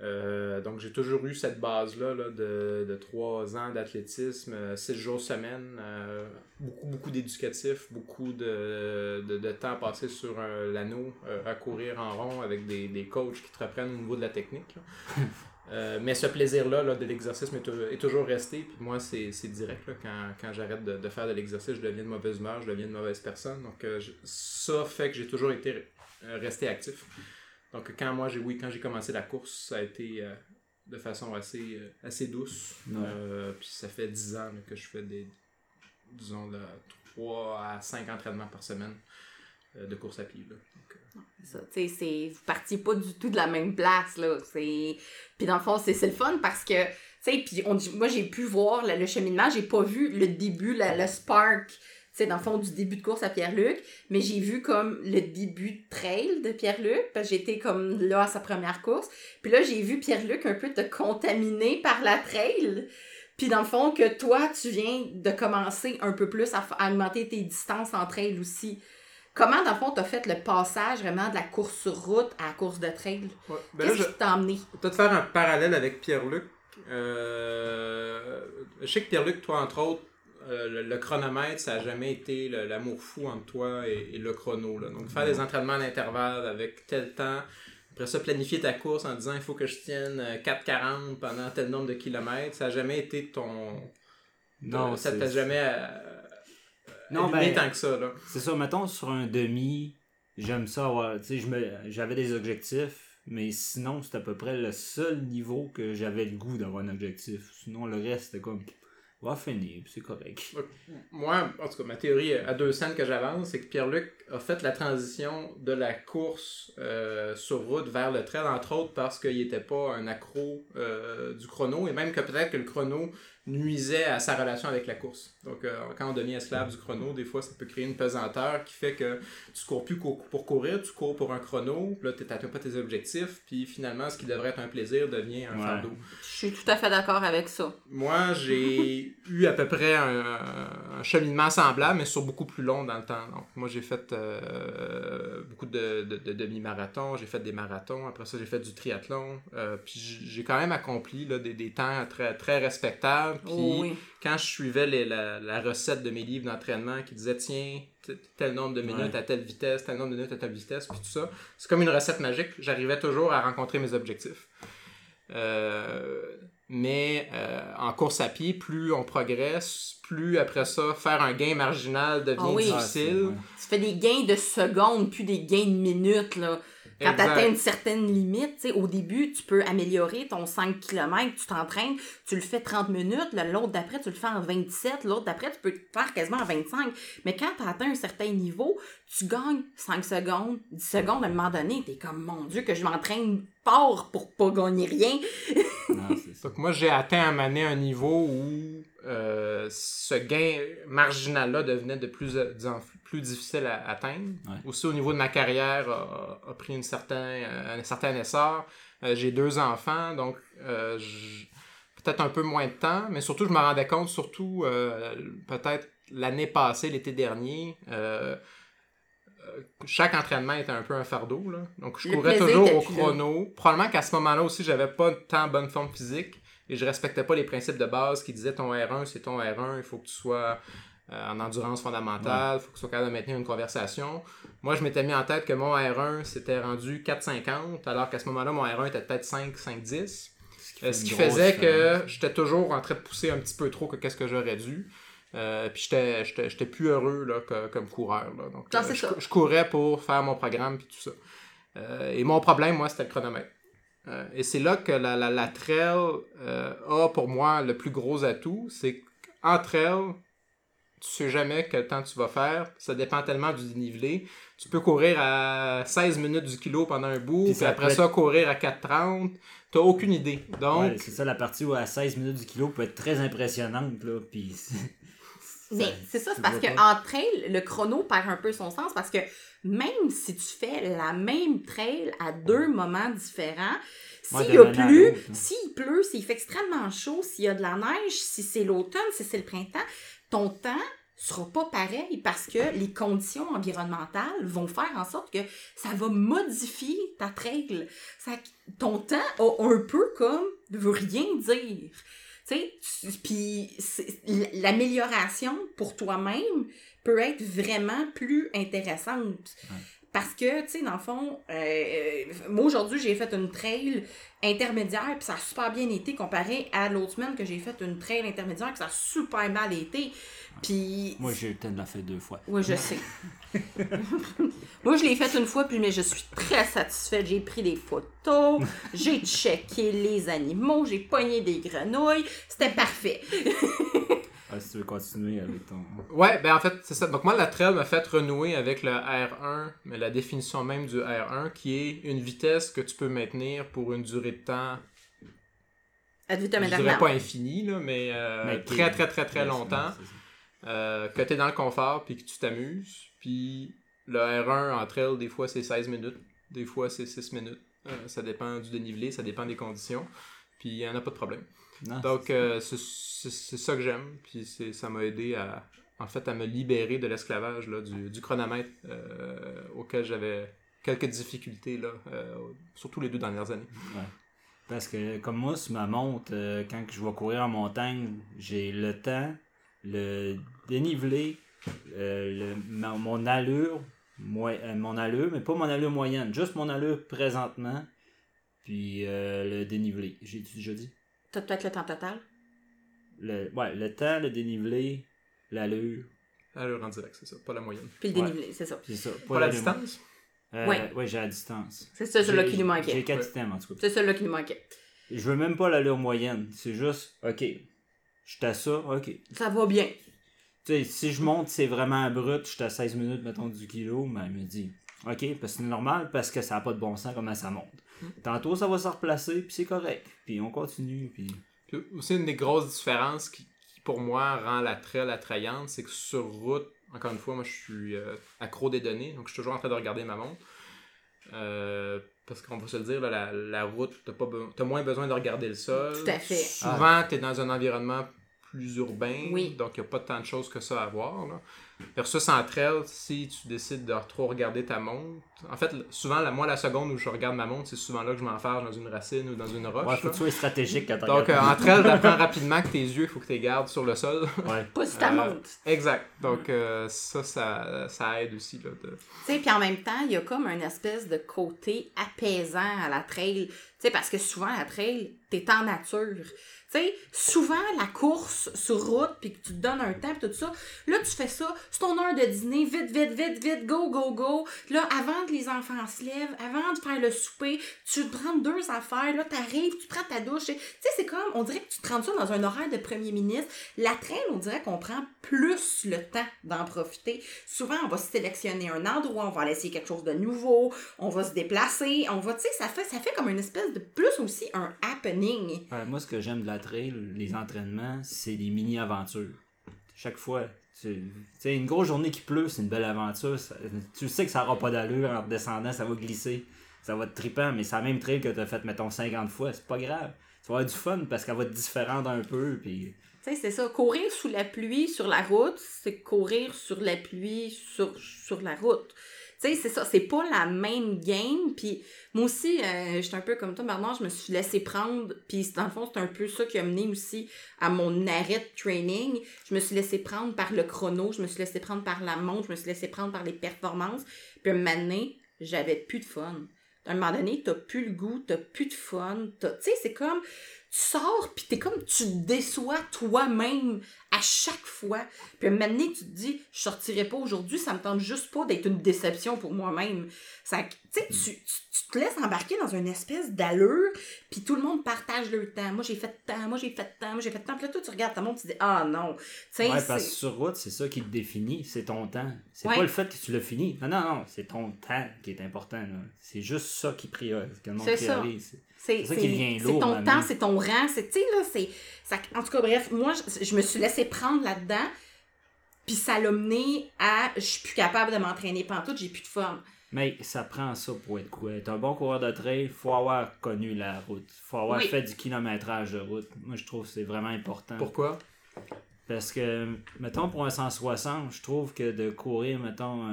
Euh, donc, j'ai toujours eu cette base-là là, de, de trois ans d'athlétisme, euh, six jours semaine, euh, beaucoup, beaucoup d'éducatif, beaucoup de, de, de temps passé sur euh, l'anneau à courir en rond avec des, des coachs qui te reprennent au niveau de la technique. [laughs] Euh, mais ce plaisir-là là, de l'exercice est toujours resté. Puis moi, c'est direct. Là, quand quand j'arrête de, de faire de l'exercice, je deviens de mauvaise humeur, je deviens une mauvaise personne. Donc, euh, je- ça fait que j'ai toujours été euh, resté actif. Donc, quand moi, j'ai oui, quand j'ai commencé la course, ça a été euh, de façon assez, assez douce. Ouais. Puis ça fait 10 ans là, que je fais des, disons, de 3 à 5 entraînements par semaine de course à pied. Là. Ça, c'est... Vous partiez pas du tout de la même place, là. C'est... Puis dans le fond, c'est, le fun parce que, tu sais, puis on moi, j'ai pu voir le, cheminement, j'ai pas vu le début, le spark, tu sais, dans le fond, du début de course à Pierre-Luc, mais j'ai vu comme le début de trail de Pierre-Luc, parce que j'étais comme là à sa première course. Puis là, j'ai vu Pierre-Luc un peu te contaminer par la trail. Puis dans le fond, que toi, tu viens de commencer un peu plus à, à augmenter tes distances en trail aussi. Comment, dans le fond, t'as fait le passage vraiment de la course sur route à la course de trail? ouais. Ben Qu'est-ce je- qui t'a amené? Peut-être faire un parallèle avec Pierre-Luc. Euh, je sais que Pierre-Luc, toi, entre autres, euh, le, le chronomètre, ça n'a jamais été l'amour fou entre toi et, et le chrono. Là. Donc, faire des entraînements à l'intervalle avec tel temps, après ça, planifier ta course en disant il faut que je tienne euh, 4,40 pendant tel nombre de kilomètres, ça n'a jamais été ton. Non, ça t'a jamais euh, Non, ben- tant que ça. Là. C'est ça, mettons sur un demi, j'aime ça avoir. J'avais des objectifs, mais sinon, c'était à peu près le seul niveau que j'avais le goût d'avoir un objectif. Sinon, le reste, c'était comme. Va finir, c'est correct. Moi, en tout cas, ma théorie à deux scènes que j'avance, c'est que Pierre-Luc a fait la transition de la course euh, sur route vers le trail, entre autres parce qu'il n'était pas un accro euh, du chrono, et même que peut-être que le chrono nuisait à sa relation avec la course. Donc, euh, quand on devient esclave du chrono, des fois, ça peut créer une pesanteur qui fait que tu cours plus pour courir, tu cours pour un chrono, puis là, tu n'atteins pas tes objectifs, puis finalement, ce qui devrait être un plaisir devient un Ouais. fardeau. Je suis tout à fait d'accord avec ça. Moi, j'ai [laughs] eu à peu près un, un cheminement semblable, mais sur beaucoup plus long dans le temps. Donc, moi, j'ai fait euh, beaucoup de, de, de demi-marathons, j'ai fait des marathons, après ça, j'ai fait du triathlon. euh, puis j'ai quand même accompli là, des, des temps très, très respectables. Puis Oh oui. quand je suivais les- la, la recette de mes livres d'entraînement qui disait tiens, tel nombre de minutes Ouais. à telle vitesse, tel nombre de minutes à telle vitesse, puis tout ça, c'est comme une recette magique. J'arrivais toujours à rencontrer mes objectifs. Euh, Mais euh, en course à pied, plus on progresse, plus après ça, faire un gain marginal devient Ah oui. Ah, difficile. c'est- Tu fais des gains de secondes, puis des gains de minutes, là. Quand tu atteins une certaine limite, tu sais, au début, tu peux améliorer ton 5 km, tu t'entraînes, tu le fais 30 minutes, l'autre d'après, tu le fais en 27, l'autre d'après, tu peux le faire quasiment en 25. Mais quand tu atteint un certain niveau, tu gagnes 5 secondes, 10 secondes, à un moment donné, t'es comme, mon Dieu, que je m'entraîne fort pour pas gagner rien. Non, c'est ça. Donc moi, j'ai atteint à un moment donné un niveau où euh, ce gain marginal-là devenait de plus, en plus difficile à atteindre. Ouais. Aussi au niveau de ma carrière, a, a pris une certain, euh, un certain essor. Euh, j'ai deux enfants, donc euh, peut-être un peu moins de temps, mais surtout je me rendais compte, surtout euh, peut-être l'année passée, l'été dernier, euh, euh, chaque entraînement était un peu un fardeau. Là. Donc, je Le courais toujours au chrono. Probablement qu'à ce moment-là aussi, j'avais pas tant bonne forme physique et je respectais pas les principes de base qui disaient ton R1, c'est ton R1, il faut que tu sois euh, en endurance fondamentale, il faut que tu sois capable de maintenir une conversation. Moi, je m'étais mis en tête que mon R1 s'était rendu 4,50, alors qu'à ce moment-là, mon R1 était peut-être 5, 5, 10. Euh, ce qui grosse faisait que j'étais toujours en train de pousser un petit peu trop que qu'est-ce que j'aurais dû. Euh, puis j'étais- j'étais j'étais plus heureux là, que- comme coureur. Là. Donc, Non, euh, je, ça. je courais pour faire mon programme puis tout ça. Euh, et mon problème, moi, c'était le chronomètre. Euh, et c'est là que la, la, la trail euh, a pour moi le plus gros atout. C'est qu'en trail, tu sais jamais quel temps tu vas faire. Ça dépend tellement du dénivelé. Tu peux courir à 16 minutes du kilo pendant un bout, Puis puis ça après être- ça, courir à 4,30. T'as aucune idée. Donc, Ouais, c'est ça, la partie où à 16 minutes du kilo peut être très impressionnante, là, puis... c'est- [laughs] Mais c'est ça, c'est parce vois que pas. en trail, le chrono perd un peu son sens parce que même si tu fais la même trail à deux moments différents, s'il y a l'année à plu, l'autre, là. s'il pleut, s'il fait extrêmement chaud, s'il y a de la neige, si c'est l'automne, si c'est le printemps, ton temps sera pas pareil parce que les conditions environnementales vont faire en sorte que ça va modifier ta trail. Ça, ton temps a un peu comme ne veut rien dire. Tu sais, tu- puis l'amélioration pour toi-même peut être vraiment plus intéressante. Ouais. Parce que, tu sais, dans le fond, euh, moi aujourd'hui, j'ai fait une trail intermédiaire, puis ça a super bien été comparé à l'autre semaine que j'ai fait une trail intermédiaire, que ça a super mal été. Puis. Moi, j'ai de la faire deux fois. Oui, je sais. [laughs] Moi, je l'ai fait une fois, puis mais je suis très satisfaite. J'ai pris des photos, [laughs] j'ai checké les animaux, j'ai pogné des grenouilles. C'était parfait. [laughs] Ah, si tu veux continuer avec ton... Ouais, ben en fait, c'est ça. Donc moi, la trail m'a fait renouer avec le R1, mais la définition même du R1, qui est une vitesse que tu peux maintenir pour une durée de temps, Ad vitam je dirais aeternam. pas infinie, là, mais, euh, Mais très très très très longtemps, euh, que tu es dans le confort puis que tu t'amuses. Puis le R1 en trail, des fois c'est 16 minutes, des fois c'est 6 minutes. Euh, ça dépend du dénivelé, ça dépend des conditions. Puis il n'y en a pas de problème. Non, Donc, euh, c'est ça que j'aime. Puis ça m'a aidé à, en fait, à me libérer de l'esclavage, du, du chronomètre euh, auquel j'avais quelques difficultés, là, euh, surtout les deux dernières années. Ouais. Parce que comme moi, sur ma montre, quand je vais courir en montagne, j'ai le temps, le dénivelé, le- ma- mon allure, moi, mon allure, mais pas mon allure moyenne, juste mon allure présentement, puis le dénivelé. J'ai déjà dit? T'as peut-être le temps total. Le, ouais, le temps, le dénivelé, l'allure, Allure en direct, c'est ça, pas la moyenne. Puis le Ouais. dénivelé, c'est ça. c'est ça. Pas la l'allure distance? moyenne. Ouais. Euh, ouais, j'ai la distance. C'est ça, celui-là J'ai- qui nous J'ai manquait. 4 Ouais. items en tout cas. C'est celui-là qui nous manquait. Je veux même pas l'allure moyenne. C'est juste, ok, je suis à ça, ok. Ça va bien. Tu sais, si je monte, c'est vraiment brut, je suis à 16 minutes, mettons, du kilo, mais elle me dit, ok, parce que c'est normal, parce que ça n'a pas de bon sens comment ça monte. Tantôt, ça va se replacer, puis c'est correct. Puis on continue, puis... Puis aussi, une des grosses différences qui, qui, pour moi, rend la trail attrayante, c'est que sur route, encore une fois, moi, je suis euh, accro des données, donc je suis toujours en train de regarder ma montre. Euh, parce qu'on va se le dire, là, la, la route, t'as pas be- t'as moins besoin de regarder le sol. Tout à fait. Souvent, tu es dans un environnement plus urbain, Oui. donc il n'y a pas tant de choses que ça à voir. là. Versus en trail, si tu décides de trop regarder ta montre. En fait, souvent, la, moi, la seconde où je regarde ma montre, c'est souvent là que je m'enfarge dans une racine ou dans une roche. Ouais, faut que tu sois stratégique quand Donc, euh, en trail, t'apprends rapidement que tes yeux, il faut que tu les gardes sur le sol. Ouais. [laughs] Pas si ta Euh, montre. Exact. Donc, euh, ça, ça, ça aide aussi. Là, de... Tu sais, puis en même temps, il y a comme un espèce de côté apaisant à la trail. Tu sais, parce que souvent, la trail, t'es en nature. Souvent, la course sur route, puis que tu te donnes un temps, tout ça, là, tu fais ça, c'est ton heure de dîner, vite, vite, vite, vite, go, go, go. Là, avant que les enfants se lèvent, avant de faire le souper, tu te prends deux affaires, là, t'arrives, tu prends ta douche. Tu sais, c'est comme, on dirait que tu te rends ça dans un horaire de premier ministre. La trail, on dirait qu'on prend plus le temps d'en profiter. Souvent, on va sélectionner un endroit, on va essayer quelque chose de nouveau, on va se déplacer, on va, tu sais, ça fait, ça fait comme une espèce de plus aussi un happening. Moi, ce que j'aime de la les entraînements, c'est des mini-aventures. Chaque fois. Tu sais, une grosse journée qui pleut, c'est une belle aventure. tu sais que ça n'aura pas d'allure en redescendant, ça va glisser. Ça va être trippant, mais c'est la même trail que tu as fait, mettons, 50 fois. C'est pas grave. Tu vas avoir du fun parce qu'elle va être différente un peu. Tu sais, c'est ça. Courir sous la pluie sur la route, c'est courir sur la pluie sur, sur la route. C'est ça. C'est pas la même game. Puis moi aussi, euh, j'étais un peu comme toi, Bernard, je me suis laissé prendre. Puis dans le fond, c'est un peu ça qui a mené aussi à mon arrêt de training. Je me suis laissé prendre par le chrono, je me suis laissé prendre par la montre, je me suis laissé prendre par les performances. Puis un moment donné, j'avais plus de fun. À un moment donné, t'as plus le goût, t'as plus de fun. Tu sais, c'est comme sors puis t'es comme tu te déçois toi-même à chaque fois. Puis un moment donné, tu te dis je sortirai pas aujourd'hui, ça me tente juste pas d'être une déception pour moi-même. Ça tu tu, tu, te laisses embarquer dans une espèce d'allure, puis tout le monde partage leur temps. Moi j'ai fait tant, moi j'ai fait tant, moi j'ai fait tant. Puis là toi tu regardes ta montre, tu te dis ah non. Tu sais Ouais, c'est- parce que sur route, c'est ça qui te définit, c'est ton temps. C'est Ouais. pas le fait que tu l'as fini. Non, non, non, c'est ton temps qui est important. C'est juste ça qui priorise, que le monde C'est ça. priorise. C'est C'est ça qui devient c'est lourd, ton maintenant. temps, c'est ton rang, c'est tu sais là, c'est ça en tout cas bref, moi je, je me suis laissé prendre là-dedans. Puis ça l'a mené à je suis plus capable de m'entraîner pantoute, j'ai plus de fun. Mais ça prend ça pour être quoi? T'es un bon coureur de trail, faut avoir connu la route. Faut avoir Oui. fait du kilométrage de route. Moi, je trouve que c'est vraiment important. Pourquoi? Parce que, mettons, pour un 160, je trouve que de courir, mettons,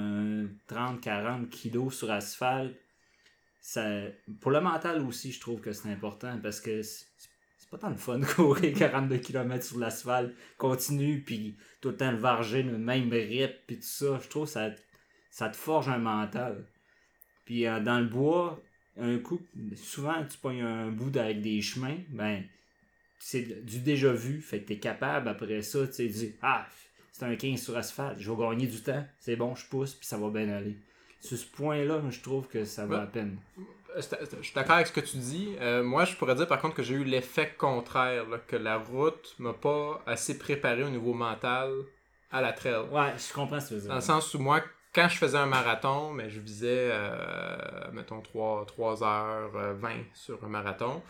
30-40 kilos sur asphalte, ça, pour le mental aussi, je trouve que c'est important parce que c'est pas tant le fun de courir [laughs] 42 km sur l'asphalte, continue, puis tout le temps le varger, le même rythme, puis tout ça. Je trouve que ça, te forge un mental. Puis euh, dans le bois, un coup, souvent tu pognes un bout avec des chemins, ben, c'est du déjà vu, fait que t'es capable après ça, tu sais, ah, c'est un 15 sur asphalte, je vais gagner du temps, c'est bon, je pousse, puis ça va bien aller. Sur ce point-là, je trouve que ça vaut Ouais. la peine. Euh, c'est- Je suis d'accord avec ce que tu dis. Euh, moi, je pourrais dire par contre que j'ai eu l'effet contraire, là, que la route m'a pas assez préparé au niveau mental à la trail. Ouais, je comprends ce que tu veux dire. Dans le sens où moi, quand je faisais un marathon, mais je visais, euh, mettons, 3, 3h20 sur un marathon.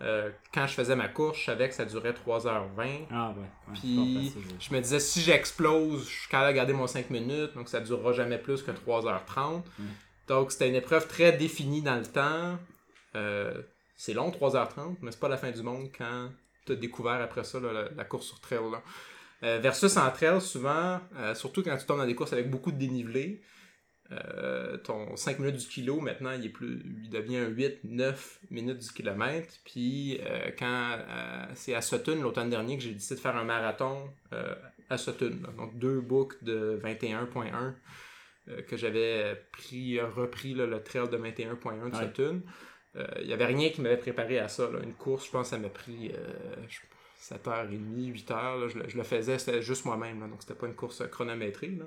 Euh, quand je faisais ma course, je savais que ça durait 3h20. Ah ouais. Puis je me disais, si j'explose, je suis capable de garder mon 5 minutes, donc ça durera jamais plus que 3h30. Mm. Donc c'était une épreuve très définie dans le temps. Euh, c'est long, 3h30, mais c'est pas la fin du monde quand tu as découvert après ça là, la, la course sur trail. là. Euh, versus en trail, souvent, euh, surtout quand tu tombes dans des courses avec beaucoup de dénivelé, euh, ton 5 minutes du kilo, maintenant, il, est plus, il devient 8-9 minutes du kilomètre. Puis, euh, quand euh, c'est à Sutton, l'automne dernier, que j'ai décidé de faire un marathon à Sutton. là. Donc, deux boucles de 21.1 euh, que j'avais pris, repris là, le trail de 21.1 de Ouais. Sutton. Il n'y avait rien qui m'avait préparé à ça. là. Une course, je pense, ça m'a pris euh, je- 7h30, 8h. là. Je, le- je le faisais, c'était juste moi-même. Donc, c'était pas une course chronométrée. là.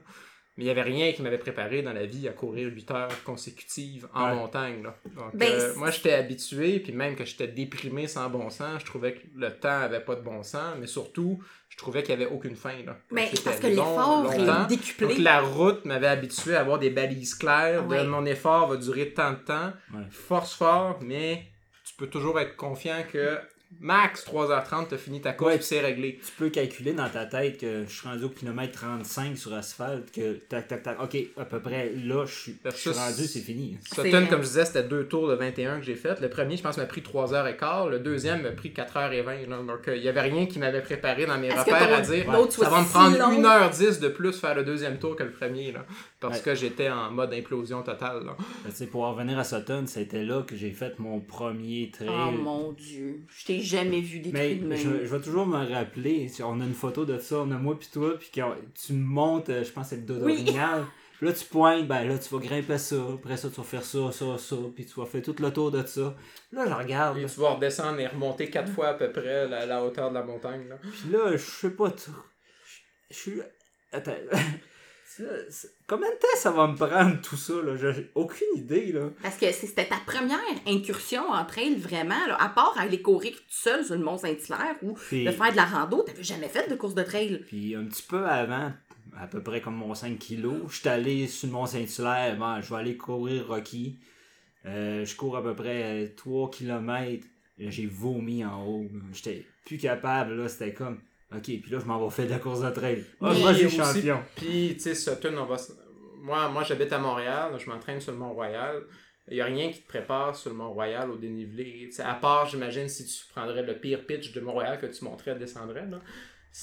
Mais il n'y avait rien qui m'avait préparé dans la vie à courir 8 heures consécutives en Ouais. montagne. là. Donc, Ben, euh, moi, j'étais habitué, puis même que j'étais déprimé sans bon sens, je trouvais que le temps avait pas de bon sens, mais surtout, je trouvais qu'il n'y avait aucune fin. Là. Mais C'était parce que l'effort est décuplé. Donc, la route m'avait habitué à avoir des balises claires Ouais. de mon effort va durer tant de temps. Ouais. Force fort, mais tu peux toujours être confiant que max 3h30, t'as fini ta course, Ouais. puis c'est réglé. Tu peux calculer dans ta tête que je suis rendu au kilomètre 35 sur asphalte, que tac, tac, tac. Ok, à peu près là, je suis, je suis rendu, c'est- fini. Sutton, comme je disais, c'était deux tours de 21 que j'ai fait. Le premier, je pense, m'a pris 3h15. Le deuxième m'a pris 4h20. là. Donc, euh, il y avait rien qui m'avait préparé dans mes repères à dire. Ça va me prendre long? 1h10 de plus faire le deuxième tour que le premier. Là, parce Ouais. que j'étais en mode implosion totale. Là. Tu sais, pour en revenir à Sutton, c'était là que j'ai fait mon premier trail. Oh mon dieu. T'ai jamais vu des Mais trucs de même. je, je vais toujours me rappeler, on a une photo de ça, on a moi puis toi, puis quand tu me montes, euh, je pense que c'est le dos Oui. là, tu pointes, ben là, tu vas grimper ça, après ça, tu vas faire ça, ça, ça, puis tu vas faire tout le tour de ça. Là, je regarde, Et tu vas redescendre et remonter quatre fois à peu près la, la hauteur de la montagne. Là. puis là, je sais pas trop. Je je suis. Attends. [laughs] Combien de temps ça va me prendre tout ça, là? J'ai aucune idée, là. Parce que c'était ta première incursion en trail, vraiment, là, à part aller courir tout seul sur le Mont-Saint-Hilaire ou Puis, de faire de la rando, t'avais jamais fait de course de trail. puis un petit peu avant, à peu près comme mon 5 kilos, je suis allé sur le Mont-Saint-Hilaire, bon, je vais aller courir Rocky. Euh, je cours à peu près 3 km. J'ai vomi en haut. J'étais plus capable, là. C'était comme. Ok, puis là, je m'en vais faire de la course de trail. Ah, moi, j'ai aussi- champion. Puis, tu sais, Sutton, on va. Moi, moi j'habite à Montréal, je m'entraîne sur le Mont-Royal. Il n'y a rien qui te prépare sur le Mont-Royal au dénivelé. À part, j'imagine, si tu prendrais le pire pitch de Montréal que tu monterais, descendrais. Là.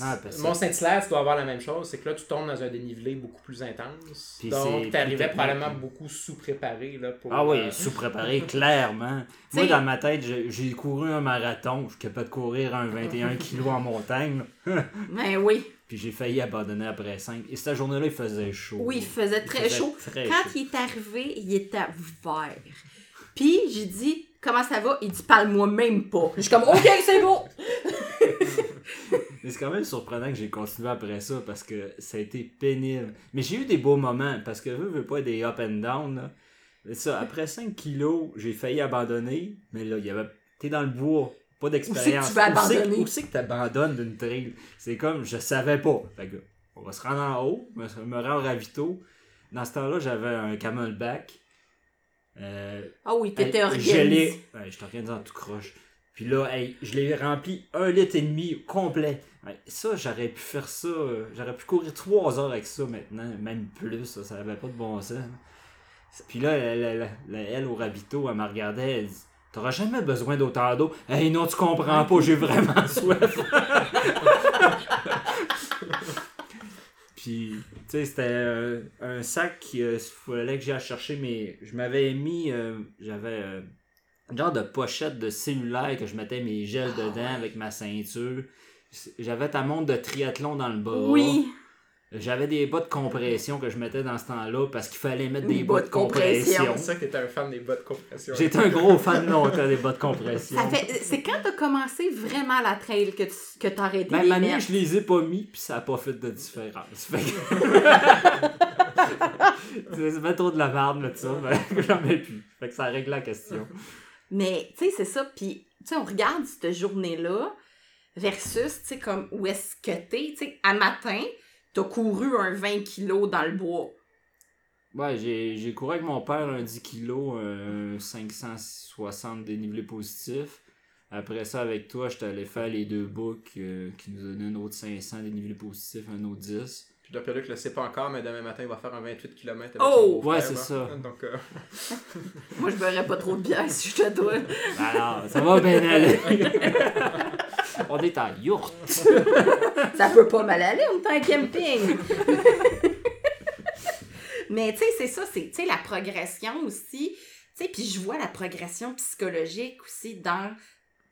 Ah, Mont-Saint-Hilaire, tu dois avoir la même chose. C'est que là, tu tombes dans un dénivelé beaucoup plus intense. Puis Donc, tu arrivais probablement beaucoup sous-préparé. là, pour, Ah oui, euh, [laughs] sous-préparé, clairement. T'sais- [laughs] Moi, dans ma tête, j'ai couru un marathon. Je suis capable de courir un 21 [laughs] kg en montagne. Ben oui. Puis j'ai failli abandonner après 5. Et cette journée-là, il faisait chaud. Oui, il faisait Il très faisait chaud. très Quand chaud. il est arrivé, il était vert. Puis j'ai dit, comment ça va? Il dit, parle-moi même pas. Je suis comme, ok, c'est bon. Mais c'est quand même surprenant que j'ai continué après ça parce que ça a été pénible. Mais j'ai eu des beaux moments parce que veux, veux pas des up and down. Là. Mais ça, après 5 kilos, j'ai failli abandonner. Mais là, il y avait. T'es dans le bois, pas d'expérience. Où c'est que tu vas Où c'est- abandonner? Où c'est que t'abandonnes d'une trail? C'est comme, je savais pas. Fait que, on va se rendre en haut, me, me rendre au ravito. Dans ce temps-là, j'avais un camelback. Euh, Ah oui, t'étais organisé. Je l'ai. Ouais, je t'organise en tout croche. Puis là, hey, je l'ai rempli un litre et demi complet. Ça, j'aurais pu faire ça. euh, J'aurais pu courir trois heures avec ça maintenant, même plus. Ça, ça avait pas de bon sens. Puis là, la- la- elle au rabito, elle me regardait, elle dit T'auras jamais besoin d'autant d'eau. Hey, non, tu comprends pas, j'ai vraiment [laughs] soif. Puis, tu sais, c'était un sac qu'il fallait que j'aille chercher, mais je m'avais mis, euh, j'avais euh, genre de pochette de cellulaire que je mettais mes gels Ah, dedans ouais. avec ma ceinture. J'avais ta montre de triathlon dans le bas. Oui. J'avais des bas de compression que je mettais dans ce temps-là parce qu'il fallait mettre des bas de compression. C'est ça que t'étais un fan des bas de compression. J'étais un gros fan longtemps des bas de compression. C'est quand t'as commencé vraiment la trail que, tu, que t'as arrêté Ben, mettre? je les ai pas mis, puis ça a pas fait de différence. Fait que... [laughs] [laughs] c'est pas trop de la merde, là, ça, mais [laughs] j'en mets plus. Fait que ça règle la question. Mais, tu sais, c'est ça. Puis, tu sais, on regarde cette journée-là versus, tu sais, comme où est-ce que t'es. Tu sais, à matin, t'as couru un 20 kilos dans le bois. Ouais, j'ai, couru avec mon père un 10 kg, un 560 dénivelé positif. Après ça, avec toi, j'étais allé faire les deux books euh, qui nous donnaient un autre 500 dénivelé positif, un autre 10. Puis Dr. Luc le sait pas encore, mais demain matin, il va faire un 28 km avec Oh! son Ouais, c'est ça. Donc, euh, [laughs] Moi, je boirais pas trop de bière si je te dois. Alors, ça va bien aller. [laughs] On est en yourte. Ça peut pas mal aller, on est en camping. Mais tu sais, c'est ça, c'est tu sais, la progression aussi. Tu sais, puis je vois la progression psychologique aussi dans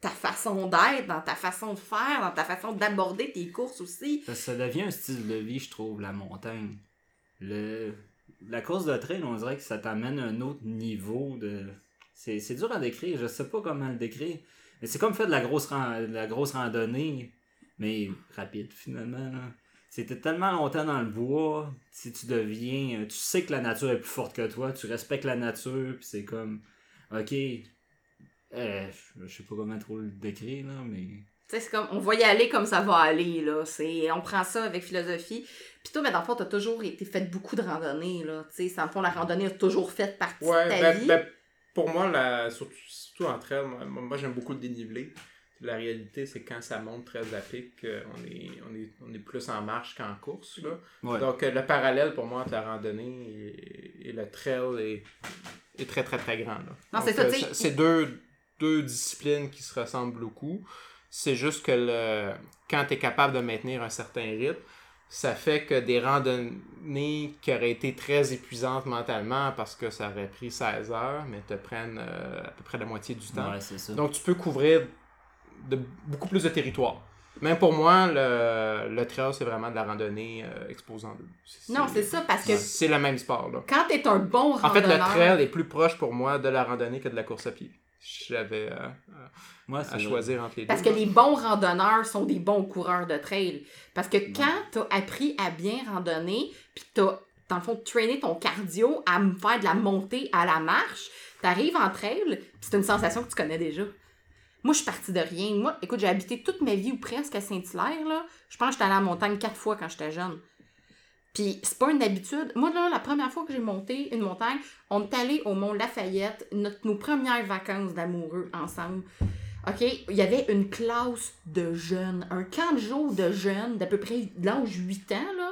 ta façon d'être, dans ta façon de faire, dans ta façon d'aborder tes courses aussi. Ça devient un style de vie, je trouve, la montagne. Le... La course de trail, on dirait que ça t'amène à un autre niveau de. C'est, dur à décrire, je sais pas comment le décrire. Mais c'est comme faire de la grosse, la grosse randonnée, mais rapide finalement. là. C'était tellement longtemps dans le bois, si tu deviens. Tu sais que la nature est plus forte que toi, tu respectes la nature, puis c'est comme. Ok. Euh, je sais pas comment trop le décrire, là, mais. Tu sais, c'est comme, on va y aller comme ça va aller, là. C'est, on prend ça avec philosophie. Puis toi, mais dans le fond, t'as toujours été fait beaucoup de randonnées, là. Tu sais, dans le fond, la randonnée a toujours fait partie Ouais, de ta ben, vie. ben, pour moi, la, surtout, surtout entre elles, moi, moi, j'aime beaucoup le dénivelé. la réalité, c'est quand ça monte très à pic, euh, on est, on, est, on est plus en marche qu'en course. Là. Ouais. Donc, euh, le parallèle pour moi entre la randonnée et, et le trail est, est très, très, très grand. là. Non, c'est ça, euh, tu sais, C'est deux, deux disciplines qui se ressemblent beaucoup. C'est juste que le, quand tu es capable de maintenir un certain rythme, ça fait que des randonnées qui auraient été très épuisantes mentalement parce que ça aurait pris 16 heures, mais te prennent euh, à peu près la moitié du temps. Ouais, c'est ça. Donc, tu peux couvrir de, beaucoup plus de territoire. Même pour moi, le, le trail, c'est vraiment de la randonnée euh, exposant deux. Non, c'est ça, parce que C'est le même sport, là. quand t'es un bon En fait, randonneur... le trail est plus proche pour moi de la randonnée que de la course à pied. J'avais euh, Moi, c'est à choisir entre les Parce deux. que les bons randonneurs sont des bons coureurs de trail. Parce que quand t'as appris à bien randonner, puis que t'as, dans le fond, traîné ton cardio à faire de la montée à la marche, t'arrives en trail, c'est une sensation que tu connais déjà. Moi, je suis partie de rien. Moi, écoute, j'ai habité toute ma vie ou presque à Saint-Hilaire, là. Je pense que j'étais allée à la montagne quatre fois quand j'étais jeune. Puis c'est pas une habitude. Moi, là, la première fois que j'ai monté une montagne, on est allé au Mont Lafayette, notre, nos premières vacances d'amoureux ensemble. OK? Il y avait une classe de jeunes, un camp de jour de jeunes d'à peu près l'âge 8 ans, là.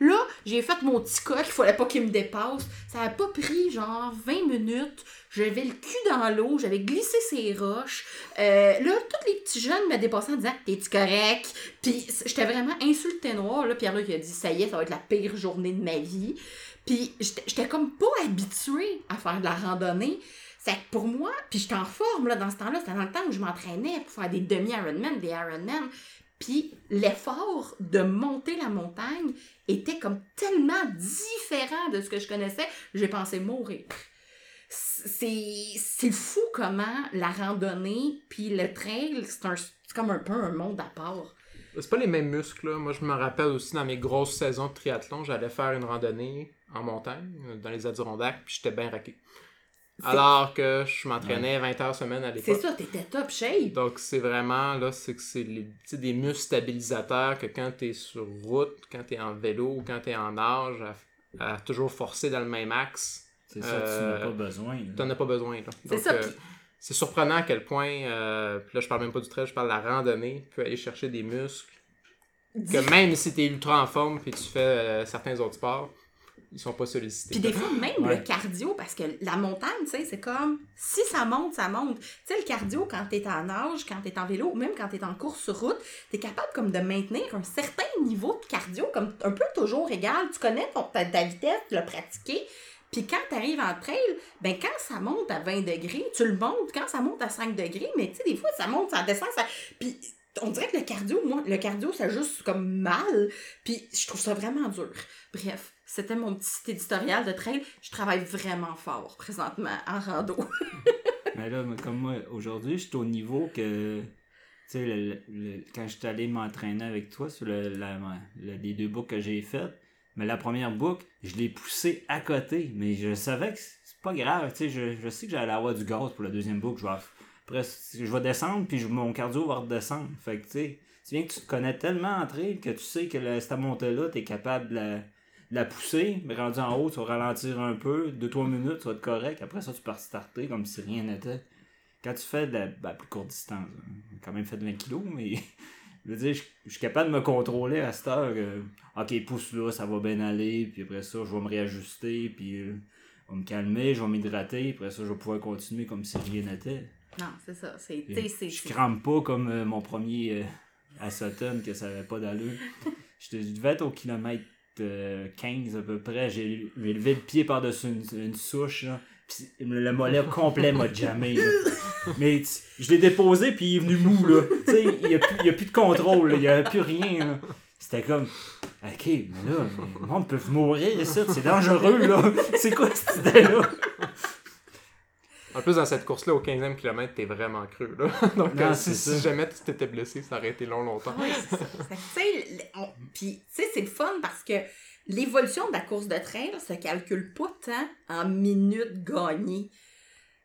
Là, j'ai fait mon petit coq, il fallait pas qu'il me dépasse. Ça a pas pris genre 20 minutes. J'avais le cul dans l'eau, j'avais glissé ces roches. Euh, là, tous les petits jeunes me dépassaient en disant T'es-tu correct? Puis j'étais vraiment insulté noir. Là, Pierre-Luc a dit Ça y est, ça va être la pire journée de ma vie. Puis j'étais j'étais comme pas habituée à faire de la randonnée. C'est que pour moi, puis j'étais en forme là, dans ce temps-là, c'était dans le temps où je m'entraînais pour faire des demi-Ironman, des Ironman. Puis l'effort de monter la montagne était comme tellement différent de ce que je connaissais, j'ai pensé mourir. C'est fou comment la randonnée puis le trail, c'est comme un peu un monde à part. C'est pas les mêmes muscles. Moi, je me rappelle aussi dans mes grosses saisons de triathlon, j'allais faire une randonnée en montagne, dans les Adirondacks, puis j'étais bien raqué. C'est- Alors que je m'entraînais 20 heures semaine à C'est l'époque. ça, t'étais top shape. Donc, c'est vraiment, là, c'est que c'est des muscles stabilisateurs que quand t'es sur route, quand t'es en vélo ou quand t'es en nage, à, à toujours forcer dans le même axe, C'est ça, tu Euh, n'as pas besoin. là. t'en as pas besoin, là. C'est ça, euh, c'est surprenant à quel point, euh, là, je parle même pas du trail, je parle de la randonnée, peut aller chercher des muscles que même si t'es ultra en forme puis tu fais euh, certains autres sports, ils sont pas sollicités. Puis des fois, même Ouais. le cardio, parce que la montagne, tu sais, c'est comme si ça monte, ça monte. Tu sais, le cardio, quand t'es en nage, quand t'es en vélo, ou même quand t'es en course sur route, t'es capable comme de maintenir un certain niveau de cardio, comme un peu toujours égal. Tu connais ton, ta, ta vitesse, tu l'as pratiqué. Puis quand t'arrives en trail, ben quand ça monte à 20 degrés, tu le montes. Quand ça monte à 5 degrés, mais tu sais, des fois, ça monte, ça descend, ça... Puis on dirait que le cardio, moi, le cardio, ça juste comme mal. Puis je trouve ça vraiment dur. Bref, c'était mon petit éditorial de trail. Je travaille vraiment fort présentement en rando. [laughs] Mais là, comme moi, aujourd'hui, je suis au niveau que. Tu sais, quand je suis allé m'entraîner avec toi sur les deux boucles que j'ai faites, mais la première boucle, je l'ai poussée à côté. Mais je savais que c'est pas grave. Tu sais, je, je sais que j'allais avoir du gaz pour la deuxième boucle. Je vais, après, je vais descendre, puis mon cardio va redescendre. Fait que, tu sais, tu viens que tu te connais tellement en trail que tu sais que cette montée-là, tu es capable de la, pousser. Mais rendu en haut, tu vas ralentir un peu. 2-3 minutes, tu vas être correct. Après ça, tu peux restarter comme si rien n'était. Quand tu fais de la, ben, plus courte distance, hein, quand même fait de 20 kilos, mais [laughs] je veux dire, je, je suis capable de me contrôler à cette heure. euh, ok, pousse là, ça va bien aller, puis après ça, je vais me réajuster, puis euh, je vais me calmer, je vais m'hydrater, après ça, je vais pouvoir continuer comme si rien n'était. Non, c'est ça. C'est, c'est, Je crampe pas comme euh, mon premier euh, à Sutton, que ça avait pas d'allure. [laughs] J'étais- Je devais être au kilomètre euh, 15 à peu près. J'ai j'ai levé le pied par-dessus une, une souche. Là. Puis le mollet complet m'a jamais. [laughs] Mais je l'ai déposé, puis il est venu mou. là. Tu sais, il n'y a, a plus de contrôle. Il n'y a plus rien. là. C'était comme. Ok, mais là, le monde peut mourir ici. C'est dangereux, là. C'est quoi cette idée-là? En plus, dans cette course-là, au 15e kilomètre, t'es vraiment creux. Là. [laughs] Donc, Non, euh, c'est si, jamais tu t'étais blessé, ça aurait été long, longtemps. Oui, c'est ça. Puis, tu sais, c'est le fun parce que l'évolution de la course de trail se calcule pas tant en minutes gagnées.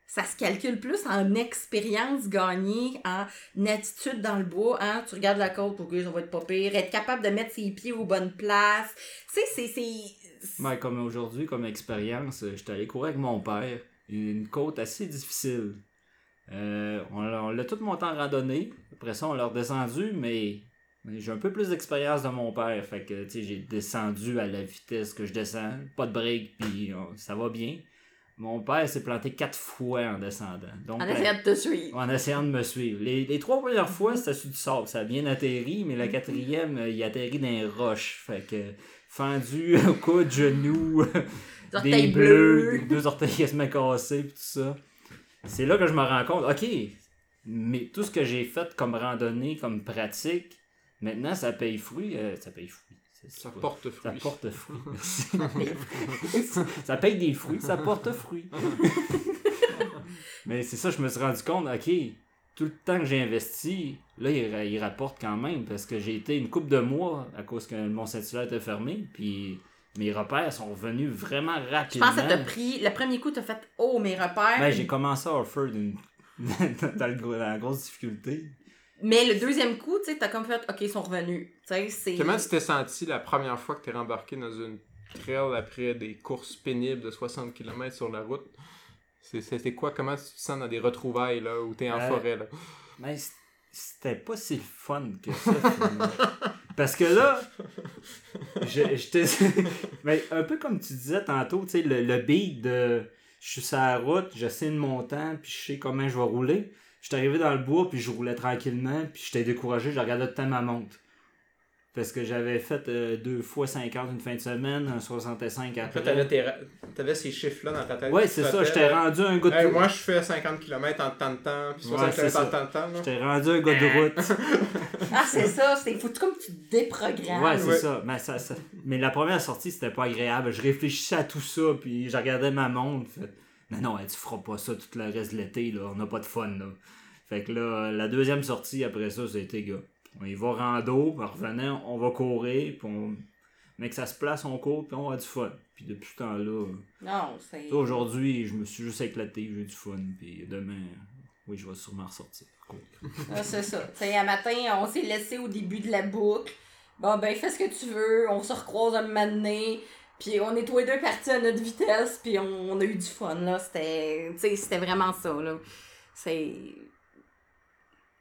Ça se calcule plus en expérience gagnée, en attitude dans le bois. Hein? Tu regardes la côte, ok, ça va être pas pire. Être capable de mettre ses pieds aux bonnes places. Tu sais, c'est-. Ouais, comme aujourd'hui, comme expérience, j'étais allé courir avec mon père. Une côte assez difficile. Euh, on l'a- on l'a tout monté en randonnée. Après ça, on l'a redescendu, mais, mais j'ai un peu plus d'expérience de mon père. Fait que, tu sais, j'ai descendu à la vitesse que je descends. Pas de break, puis ça va bien. Mon père s'est planté quatre fois en descendant. Donc, En essayant de te suivre. en essayant de me suivre. Les, les trois premières fois, c'était sur du sable. Ça a bien atterri, mais la quatrième, il atterrit dans les roches. Fait que, fendu [laughs] au coude, genou, orteils des bleus, deux orteils quasiment cassés, pis tout ça. C'est là que je me rends compte, ok, mais tout ce que j'ai fait comme randonnée, comme pratique, maintenant ça paye fruit. euh, ça paye fruit. Ça quoi? porte Ça fruit. porte fruit. [laughs] ça paye des fruits, ça porte fruit. Mais c'est ça, je me suis rendu compte, ok, tout le temps que j'ai investi, là, il rapporte quand même, parce que j'ai été une coupe de mois à cause que mon Mont-Saint-Hilaire était fermé, puis mes repères sont revenus vraiment Je rapidement. pense que ça t'a pris. Le premier coup, t'as fait Oh, mes repères. Ben, j'ai commencé à offer d'une- [laughs] dans, le gros- dans la grosse difficulté. Mais le deuxième coup, tu sais, t'as comme fait OK, ils sont revenus. Tu sais, c'est. Comment tu t'es senti la première fois que t'es rembarqué dans une trail après des courses pénibles de 60 km sur la route? C'était quoi? Comment tu te sens dans des retrouvailles là, où t'es en Euh, forêt? Là? Mais c- c'était pas si fun que ça. [laughs] Parce que là, je- j'étais. [laughs] Mais un peu comme tu disais tantôt, tu sais, le, le beat de. Je suis sur la route, je sais une montagne, puis je sais comment je vais rouler. J'étais arrivé dans le bois, puis je roulais tranquillement, puis j'étais découragé, je regardais tout le temps ma montre. Parce que j'avais fait euh, deux fois 50 une fin de semaine, un 65 Après, après. t'avais, tes ra- t'avais ces chiffres-là dans ta tête. Ouais, c'est ça, j'étais euh, rendu un gars de Hey, moi, je fais 50 km en tant de temps, puis 60 Ouais, c'est km en tant de temps. J'étais rendu un gars de route. [laughs] Ah, c'est ça, c'est fou. Comme tu te déprogrammes. Ouais, c'est Ouais. ça. Mais, ça, ça- mais la première sortie, c'était pas agréable. Je réfléchissais à tout ça, puis je regardais ma montre. Fait... Mais non, tu feras pas ça tout le reste de l'été, là. On n'a pas de fun, là. Fait que là, la deuxième sortie après ça, c'était, gars, on y va rando, en revenant, on va courir, puis on... Mais que ça se place, on court, puis on a du fun. Puis depuis ce temps-là, Non, c'est. aujourd'hui, je me suis juste éclaté, j'ai eu du fun, puis demain, oui, je vais sûrement ressortir. Ah, c'est ça. Tu sais, un matin, on s'est laissé au début de la boucle. Bon, ben, fais ce que tu veux. On se recroise un moment donné. Puis on est tous les deux partis à notre vitesse. Puis on, on a eu du fun, là. C'était. C'était vraiment ça, là. C'est.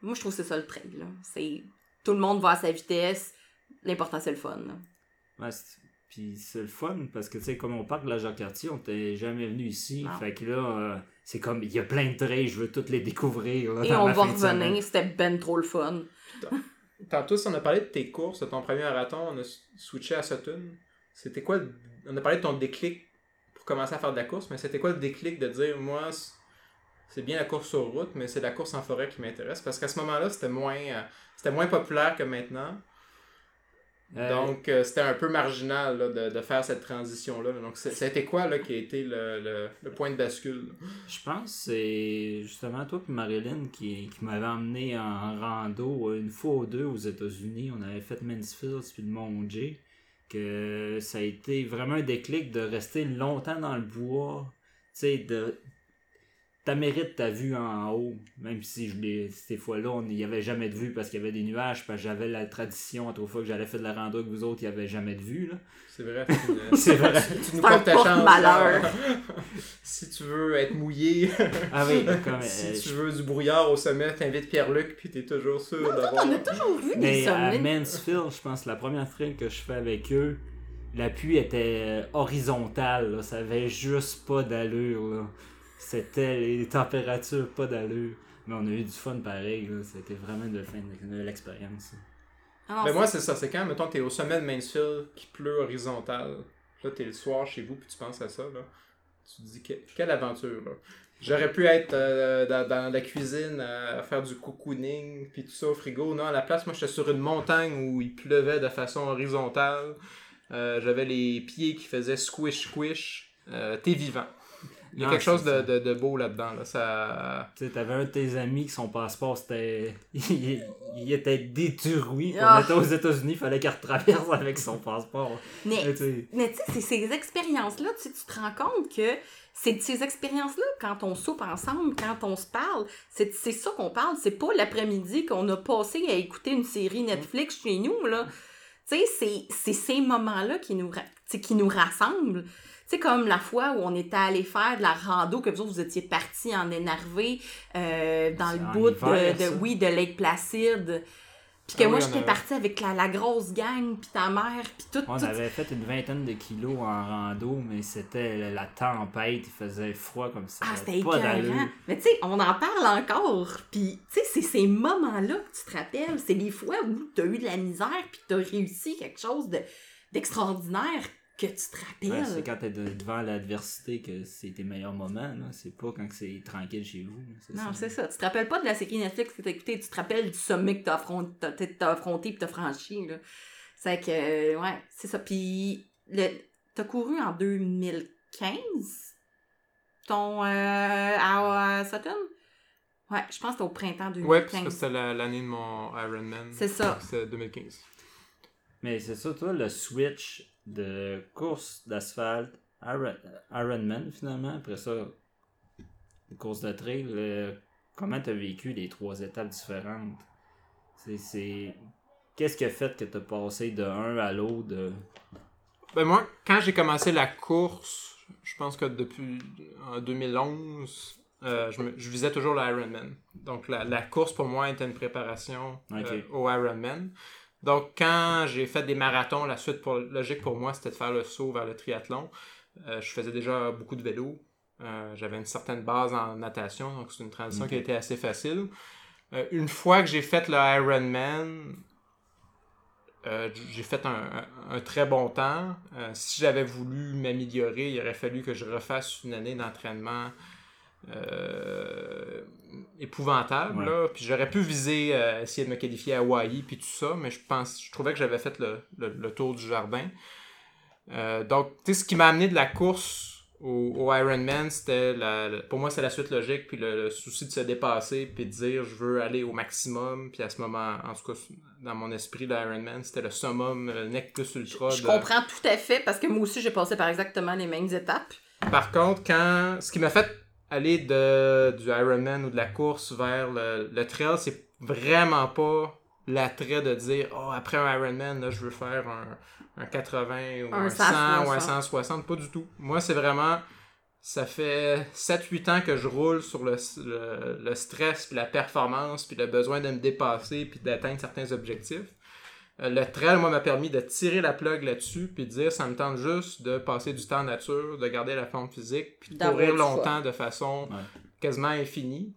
Moi, je trouve que c'est ça le trail, là. C'est. Tout le monde va à sa vitesse. L'important, c'est le fun, là. Ouais, c'est- puis c'est le fun parce que tu sais comme on parle de la Jacques-Cartier, on t'est jamais venu ici, Non. fait que là euh, c'est comme il y a plein de trails, je veux toutes les découvrir là, Et on va revenir. C'était ben trop le fun. Tantôt, on a parlé de tes courses, de ton premier marathon, on a switché à Sutton. C'était quoi On a parlé de ton déclic pour commencer à faire de la course, mais c'était quoi le déclic de dire, moi, c'est bien la course sur route, mais c'est la course en forêt qui m'intéresse? Parce qu'à ce moment-là, c'était moins, euh, c'était moins populaire que maintenant. Euh, Donc, euh, c'était un peu marginal là, de, de faire cette transition-là. Donc, été quoi là, qui a été le, le- le point de bascule? Je pense que c'est justement toi et Marilyn qui, qui m'avait emmené en rando euh, une fois ou deux aux États-Unis. On avait fait Mansfield puis le Mont Jay. Que ça a été vraiment un déclic de rester longtemps dans le bois. Tu sais, de. Ta mérite ta vue en haut. Même si je ces fois-là, on n'y avait jamais de vue parce qu'il y avait des nuages. Parce que j'avais la tradition, à trois fois que j'allais faire de la rando avec vous autres, il n'y avait jamais de vue. Là. C'est vrai. [laughs] c'est vrai. Tu nous portes ta chance. porte-malheur. là. [laughs] si tu veux être mouillé, Ah oui, [laughs] comme. si euh, tu veux du brouillard au sommet, t'invites Pierre-Luc, puis t'es toujours sûr d'avoir. On a toujours vu des Mais à sommets. Mansfield, je pense, la première trail que je fais avec eux, l'appui était euh, horizontal. là. Ça avait juste pas d'allure. C'était les températures pas d'allure. Mais on a eu du fun pareil. là. C'était vraiment de fin de de l'expérience. Ah c'est- moi, c'est ça. C'est quand, mettons, t'es au sommet de Mansfield, qui pleut horizontal. Là, t'es le soir chez vous, puis tu penses à ça, là. Tu te dis, que- quelle aventure, là. J'aurais pu être euh, dans, dans la cuisine à faire du cocooning, puis tout ça au frigo. Non, à la place, moi, j'étais sur une montagne où il pleuvait de façon horizontale. Euh, J'avais les pieds qui faisaient squish squish. Euh, T'es vivant. Il y a Non, quelque chose de, de, de beau là-dedans. Là. Ça... Tu sais, t'avais un de tes amis qui son passeport c'était. [laughs] il, il était détruit. Ah. On était aux États-Unis, il fallait qu'il retraverse avec son passeport. Mais Tu sais, Mais tu sais, c'est ces expériences-là, tu te rends compte que c'est de ces expériences-là, quand on soupe ensemble, quand on se parle, c'est c'est ça qu'on parle. C'est pas l'après-midi qu'on a passé à écouter une série Netflix chez nous, là. Tu sais, c'est- c'est ces moments-là qui nous, qui nous rassemblent. Sais, comme la fois où on était allé faire de la rando, que vous autres, vous étiez partis en énervé euh, dans le bout hiver, de, oui, de Lake Placide. Puis que Ah moi, oui, j'étais avait- partie avec la, la grosse gang, puis ta mère, puis tout. On tout- avait fait une vingtaine de kilos en rando, mais c'était la- tempête, il faisait froid comme ça. Ah, c'était. Mais tu sais, on en parle encore. Puis, tu sais, c'est ces moments-là que tu te rappelles. C'est les fois où tu as eu de la misère puis tu as réussi quelque chose de- d'extraordinaire que tu te Ouais, rappelles. c'est quand t'es de- devant l'adversité que c'est tes meilleurs moments, là. C'est pas quand c'est tranquille chez vous. C'est non, c'est ça. Tu te rappelles pas de la série Netflix que t'as écouté, tu te rappelles du sommet que t'as affronté, t'as, affronté puis t'as franchi, là. C'est que, euh, ouais, c'est ça. Puis, le, t'as couru en 2015, ton, euh, à, à Sutton? Ouais, je pense que c'était au printemps 2015. Ouais, parce que c'était la- l'année de mon Ironman. C'est ça. C'était 2015. Mais c'est ça, toi, le switch de course d'asphalte, Iron- Ironman finalement, après ça, course de trail, euh, comment t'as vécu les trois étapes différentes? C'est. Qu'est-ce qui a fait que t'as passé de un à l'autre? de- Ben moi, quand j'ai commencé la course, je pense que depuis en 2011, euh, je, me- je visais toujours l'Ironman. Donc la, la course pour moi était une préparation euh, au Ironman. Donc quand j'ai fait des marathons, la suite pour, logique pour moi c'était de faire le saut vers le triathlon. Euh, je faisais déjà beaucoup de vélo. Euh, J'avais une certaine base en natation, donc c'est une transition qui a été assez facile. Euh, une fois que j'ai fait le Ironman, j'ai fait un, un- un très bon temps. Si j'avais voulu m'améliorer, il aurait fallu que je refasse une année d'entraînement euh, épouvantable. Ouais. là. Puis j'aurais pu viser, euh, essayer de me qualifier à Hawaii, puis tout ça, mais je pense, je trouvais que j'avais fait le, le- le tour du jardin. Euh, donc, tu sais, ce qui m'a amené de la course au, au Ironman, c'était pour moi, c'est la suite logique, puis le, le souci de se dépasser, puis de dire je veux aller au maximum, puis à ce moment, en tout cas, dans mon esprit, l'Ironman, c'était le summum, le nec plus ultra. Je de- comprends tout à fait parce que moi aussi j'ai passé par exactement les mêmes étapes. Par contre, quand ce qui m'a fait aller de, du Ironman ou de la course vers le, le trail, c'est vraiment pas l'attrait de dire oh après un Ironman là je veux faire un, un 80 ou Un un 100, 100 ou un 100. 160 pas du tout. Moi c'est vraiment ça fait 7-8 ans que je roule sur le, le, le stress puis la performance puis le besoin de me dépasser puis d'atteindre certains objectifs le trail, moi, m'a permis de tirer la plug là-dessus, puis de dire, ça me tente juste de passer du temps en nature, de garder la forme physique, puis de courir longtemps de façon Ouais. quasiment infinie.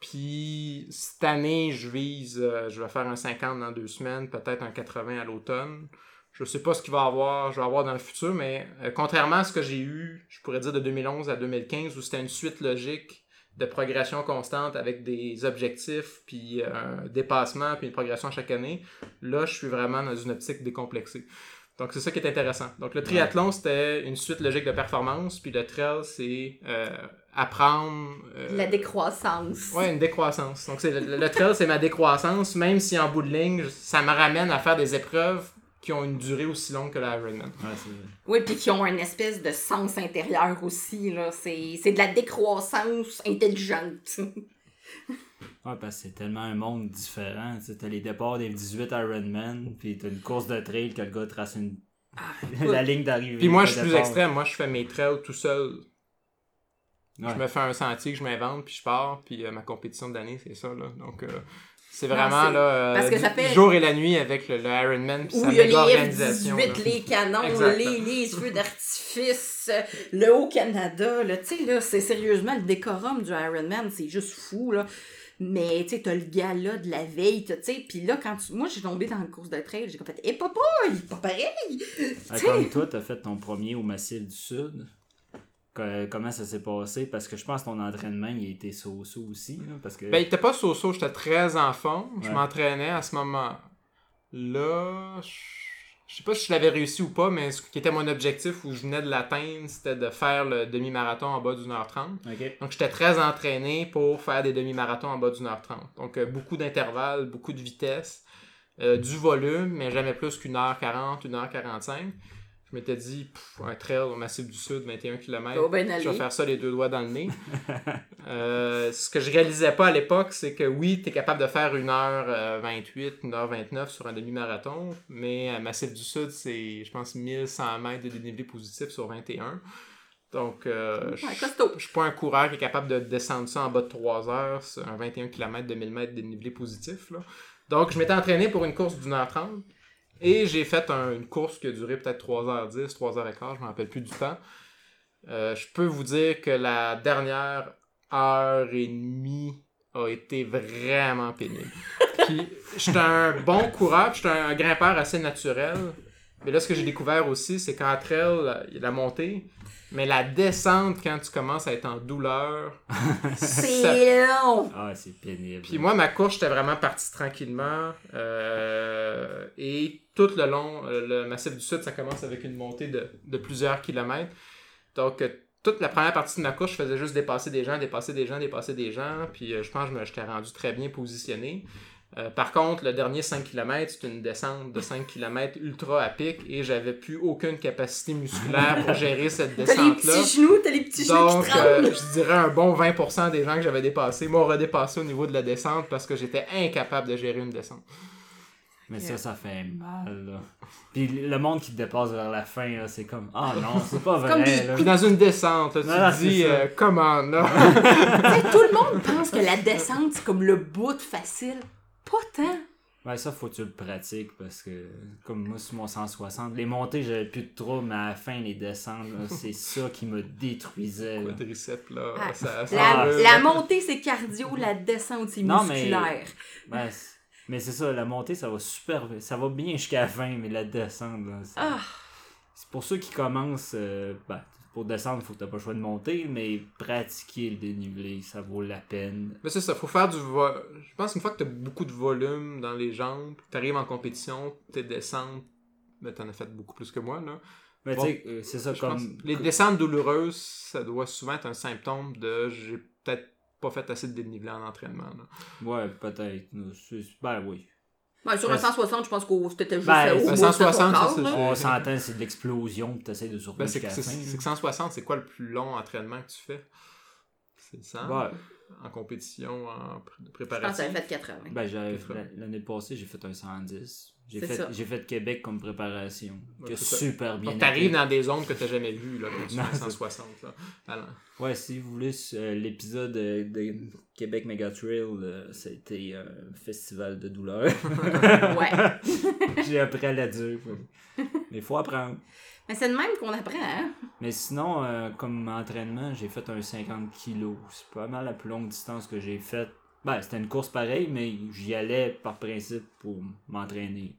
Puis cette année, je vise, euh, je vais faire un 50 dans deux semaines, peut-être un 80 à l'automne. Je sais pas ce qu'il va y avoir, je vais avoir dans le futur, mais euh, contrairement à ce que j'ai eu, je pourrais dire de 2011 à 2015, où c'était une suite logique de progression constante avec des objectifs, puis euh, un dépassement, puis une progression chaque année, là, je suis vraiment dans une optique décomplexée. Donc, c'est ça qui est intéressant. Donc, le triathlon, c'était une suite logique de performance, puis le trail, c'est euh, apprendre... euh, La décroissance. Ouais, une décroissance. Donc, c'est le, le trail, c'est ma décroissance, même si en bout de ligne, ça me ramène à faire des épreuves qui ont une durée aussi longue que l'Ironman. Ouais, c'est- Oui, puis qui ont une espèce de sens intérieur aussi, là. C'est c'est de la décroissance intelligente. Ouais, parce que c'est tellement un monde différent. Tu sais, t'as les départs des 18 Ironman, puis t'as une course de trail que le gars trace une... [laughs] la ligne d'arrivée. Puis moi, je suis plus extrême. Moi, je fais mes trails tout seul. Ouais. Je me fais un sentier que je m'invente, puis je pars. Puis euh, ma compétition d'année, c'est ça, là. Donc, euh, c'est Non, vraiment, c'est- là, euh, parce que ça du fait- jour et la nuit avec le, le Ironman, puis Où sa il y a méga les organisation. là. F-18, les canons, les, les feux d'artifice, le Haut-Canada, tu sais, là, c'est sérieusement le décorum du Ironman, c'est juste fou, là. Mais, tu sais, t'as le gala de la veille, tu sais, puis là, quand tu... Moi, j'ai tombé dans le course de trail, j'ai comme fait « Eh, papa, il est pas pareil! » Ah, Comme toi, t'as fait ton premier au Massif du Sud. Que- comment ça s'est passé? Parce que je pense que ton entraînement, il a été so-so aussi. là, parce que... Ben, il était pas so-so, j'étais très en forme. Je Ouais. m'entraînais à ce moment-là. Je je sais pas si je l'avais réussi ou pas, mais ce qui était mon objectif où je venais de l'atteindre, c'était de faire le demi-marathon en bas d'une heure trente. Donc, j'étais très entraîné pour faire des demi-marathons en bas d'une heure trente. Donc, euh, beaucoup d'intervalles, beaucoup de vitesse, euh, du volume, mais jamais plus qu'une heure quarante, une heure quarante-cinq. Je m'étais dit, pff, un trail au Massif du Sud, 21 km, Oh, ben je vais faire ça les deux doigts dans le nez. [laughs] Euh, ce que je réalisais pas à l'époque, c'est que oui, tu es capable de faire 1h28, 1h29 sur un demi-marathon, mais à Massif du Sud, c'est, je pense, 1100 mètres de dénivelé positif sur 21. Donc, euh, je Ouais, je suis pas un coureur qui est capable de descendre ça en bas de 3 heures un 21 km de 1000 mètres de dénivelé positif. Là. Donc, je m'étais entraîné pour une course d'une heure 30 et j'ai fait un- une course qui a duré peut-être 3h10, 3h15, je me rappelle plus du temps. Euh, je peux vous dire que la dernière heure et demie a été vraiment pénible. J'étais un bon coureur, j'étais un grimpeur assez naturel. Mais là, ce que j'ai découvert aussi, c'est qu'entre elles, il y a la montée, mais la descente, quand tu commences à être en douleur, [laughs] ça- C'est long. Ah, c'est pénible. puis moi, ma course, j'étais vraiment parti tranquillement. euh, et tout le long, euh, le massif du Sud, ça commence avec une montée de, de plusieurs kilomètres. Donc, euh, toute la première partie de ma course, je faisais juste dépasser des gens, dépasser des gens, dépasser des gens. Puis euh, je pense que je me- j'étais rendu très bien positionné. Euh, par contre, le dernier 5 km, c'est une descente de 5 km ultra à pic et j'avais plus aucune capacité musculaire pour gérer cette [laughs] T'as les descente-là. petits genoux, t'as les petits genoux Donc, qui euh, je dirais un bon 20% des gens que j'avais dépassés m'ont redépassé au niveau de la descente parce que j'étais incapable de gérer une descente. Mais ça, ça fait mal, là. Puis le monde qui te dépasse vers la fin, là, c'est comme Ah non, c'est pas [laughs] vrai, des- là. Puis dans une descente, là, tu Non, te dis, euh, comment là? [laughs] Tout le monde pense que la descente, c'est comme le bout facile. Pas tant. Ouais, ça, faut que tu le pratiques parce que, comme moi, sur mon 160, les montées, j'avais plus de trouble, mais à la fin, les descentes, [laughs] c'est ça qui me détruisait. là. Quadriceps, là, Ah, ça, ça La, montée, c'est cardio, la descente, c'est Non, mais- musculaire. Ouais, [laughs] mais c'est ça, la montée, ça va super Ça va bien jusqu'à la fin, mais la descente, là, c'est... Ah, c'est pour ceux qui commencent, euh, ben, pour descendre, faut que t'as pas le choix de monter, mais pratiquer le dénivelé, ça vaut la peine. Mais c'est ça, faut faire du vo... Je pense qu'une fois que t'as beaucoup de volume dans les jambes, que t'arrives en compétition, tes descentes, ben t'en as fait beaucoup plus que moi, là. Mais Bon. tu sais, euh, c'est ça comme... Les descentes douloureuses, ça doit souvent être un symptôme de j'ai peut-être pas fait assez de dénivelé en entraînement. Là. Ouais, peut-être. Ben oui. Ouais, sur un Ouais, 160, je pense que c'était juste Ben, au c'est bout de 160, ton ça, corps, c'est-. On s'entend, c'est de l'explosion, puis t'essaies de survivre Ben, c'est que la c'est- fin. c'est que 160, c'est quoi le plus long entraînement que tu fais? C'est 100 Ouais. En compétition, en pr- Je pense que préparation? ça avait fait 80. Ben, j'avais- l'année passée, j'ai fait un 110. J'ai fait, j'ai fait Québec comme préparation. Ouais, a ça. super bien Donc, t'arrives été. dans des zones que t'as jamais vues, là, [laughs] quand tu Non, fais c'est- 160. Là. Alors, Ouais, si vous voulez, euh, l'épisode euh, de Québec Mega Trail, euh, c'était un festival de douleur. [laughs] Ouais. [laughs] j'ai appris à la dure. Mais il faut apprendre. Mais c'est de même qu'on apprend, hein? Mais sinon, euh, comme entraînement, j'ai fait un 50 kg. C'est pas mal la plus longue distance que j'ai faite. Ben, c'était une course pareille, mais j'y allais par principe pour m'entraîner.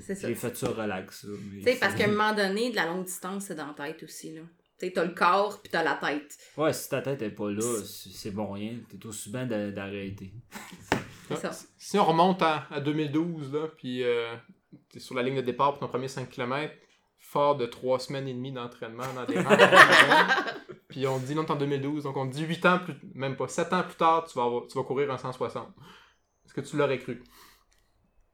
C'est ça. J'ai fait ça relax. Tu sais, parce qu'à un moment donné, de la longue distance, c'est dans la tête aussi, là. Tu sais, t'as le corps, puis t'as la tête. Ouais, si ta tête est pas là, c'est bon rien. T'es aussi bien d'a- d'arrêter. [laughs] C'est ça. Si on remonte à, à 2012, là, puis euh, t'es sur la ligne de départ pour ton premier 5 km, fort de 3 semaines et demie d'entraînement dans des rangs. [laughs] puis on dit, non, t'es en 2012, donc on dit 8 ans plus, même pas 7 ans plus tard, tu vas, tu vas courir un 160. Est-ce que tu l'aurais cru?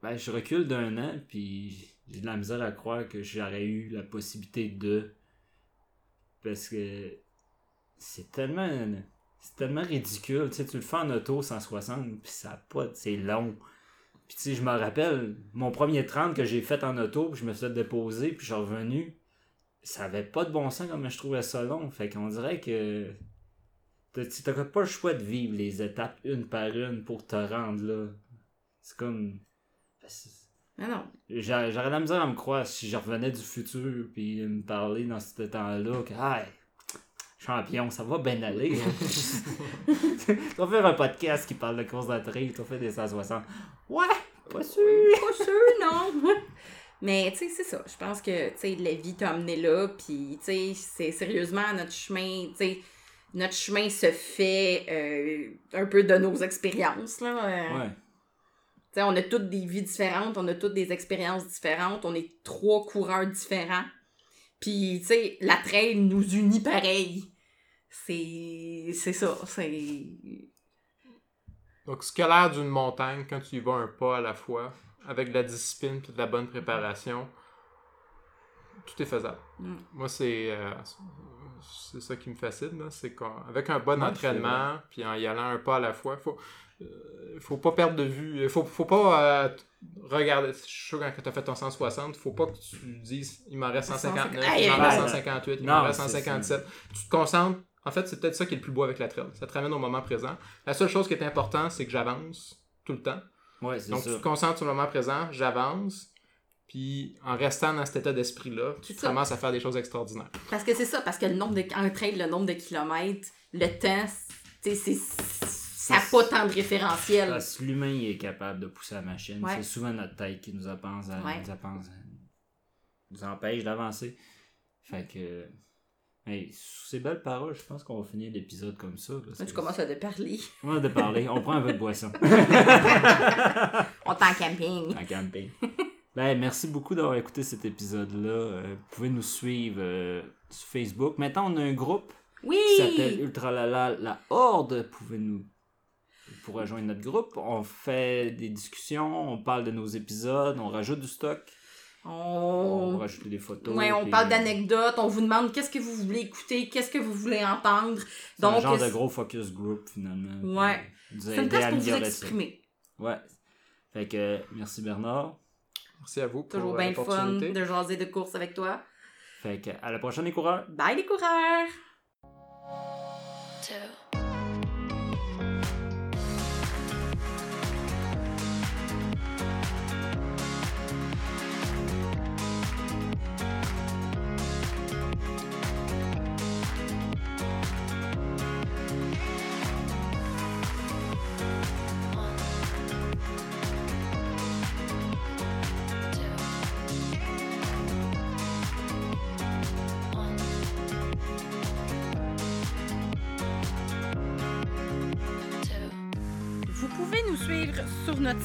Ben, je recule d'un an, puis j'ai de la misère à croire que j'aurais eu la possibilité de. Parce que c'est tellement. C'est tellement ridicule. Tu sais, tu le fais en auto 160, puis ça pas. C'est long. Puis tu sais, je me rappelle, mon premier 30 que j'ai fait en auto, puis je me suis déposer, puis je suis revenu. Ça avait pas de bon sens comme je trouvais ça long. Fait qu'on dirait que. t'as- pas le choix de vivre les étapes une par une pour te rendre là. C'est comme. Non, non. J'a- J'aurais la misère à me croire si je revenais du futur puis me parler dans ce temps-là que hey, champion, ça va bien aller. [laughs] tu vas faire un podcast qui parle de course d'entrée, tu vas faire des 160. Ouais, pas sûr. Pas sûr, non. Mais, tu sais, c'est ça. Je pense que, tu sais, la vie t'a amené là, puis, tu sais, c'est sérieusement notre chemin, tu sais, notre chemin se fait euh, un peu de nos expériences, là. Euh, Ouais. Tu sais, on a toutes des vies différentes, on a toutes des expériences différentes, on est trois coureurs différents. Puis, tu sais, la trail nous unit pareil. C'est c'est ça, c'est... Donc, ce qui a l'air d'une montagne, quand tu y vas un pas à la fois, avec de la discipline et de la bonne préparation, tout est faisable. Mm. Moi, c'est euh, c'est ça qui me fascine. C'est qu'avec un bon Ouais, entraînement, puis en y allant un pas à la fois, faut, euh, faut pas perdre de vue. Il faut, faut pas euh, regarder. Je suis sûr quand tu as fait ton 160, faut pas que tu dises il m'en reste 159, il m'en reste aïe. 158, il m'en reste c'est 157. Tu te concentres. En fait, c'est peut-être ça qui est le plus beau avec la trail. Ça te ramène au moment présent. La seule chose qui est importante, c'est que j'avance tout le temps. Ouais, c'est Donc, ça. tu te concentres sur le moment présent, j'avance, puis en restant dans cet état d'esprit-là, tu ça. commences à faire des choses extraordinaires. Parce que c'est ça, parce que le nombre de. Un trail, le nombre de kilomètres, le temps, tu sais, c'est. Ça n'a pas tant de référentiel. Parce que l'humain il est capable de pousser la machine. Ouais. C'est souvent notre tête qui nous empêche, à- Ouais. nous, empêche, nous empêche d'avancer. Fait que. Hey, sous ces belles paroles, je pense qu'on va finir l'épisode comme ça. parce Là, que- tu commences à te parler. [laughs] On a de parler. On prend un peu de boisson. [laughs] On est en camping. en camping. Ben, merci beaucoup d'avoir écouté cet épisode-là. Euh, vous pouvez nous suivre euh, sur Facebook. Maintenant, on a un groupe Oui! qui s'appelle Ultralala La Horde. Vous pouvez nous pour rejoindre notre groupe. On fait des discussions, on parle de nos épisodes, on rajoute du stock, on On... va rajouter des photos. Ouais, on puis, parle euh, d'anecdotes, on vous demande qu'est-ce que vous voulez écouter, qu'est-ce que vous voulez entendre. C'est un Donc, genre de c'est- gros focus group finalement. Ouais. Nous C'est une place pour vous ça. exprimer. Ouais. Fait que merci Bernard. Merci à vous pour Toujours euh, bien le fun de jaser de course avec toi. Fait que à la prochaine les coureurs. Bye les coureurs! two,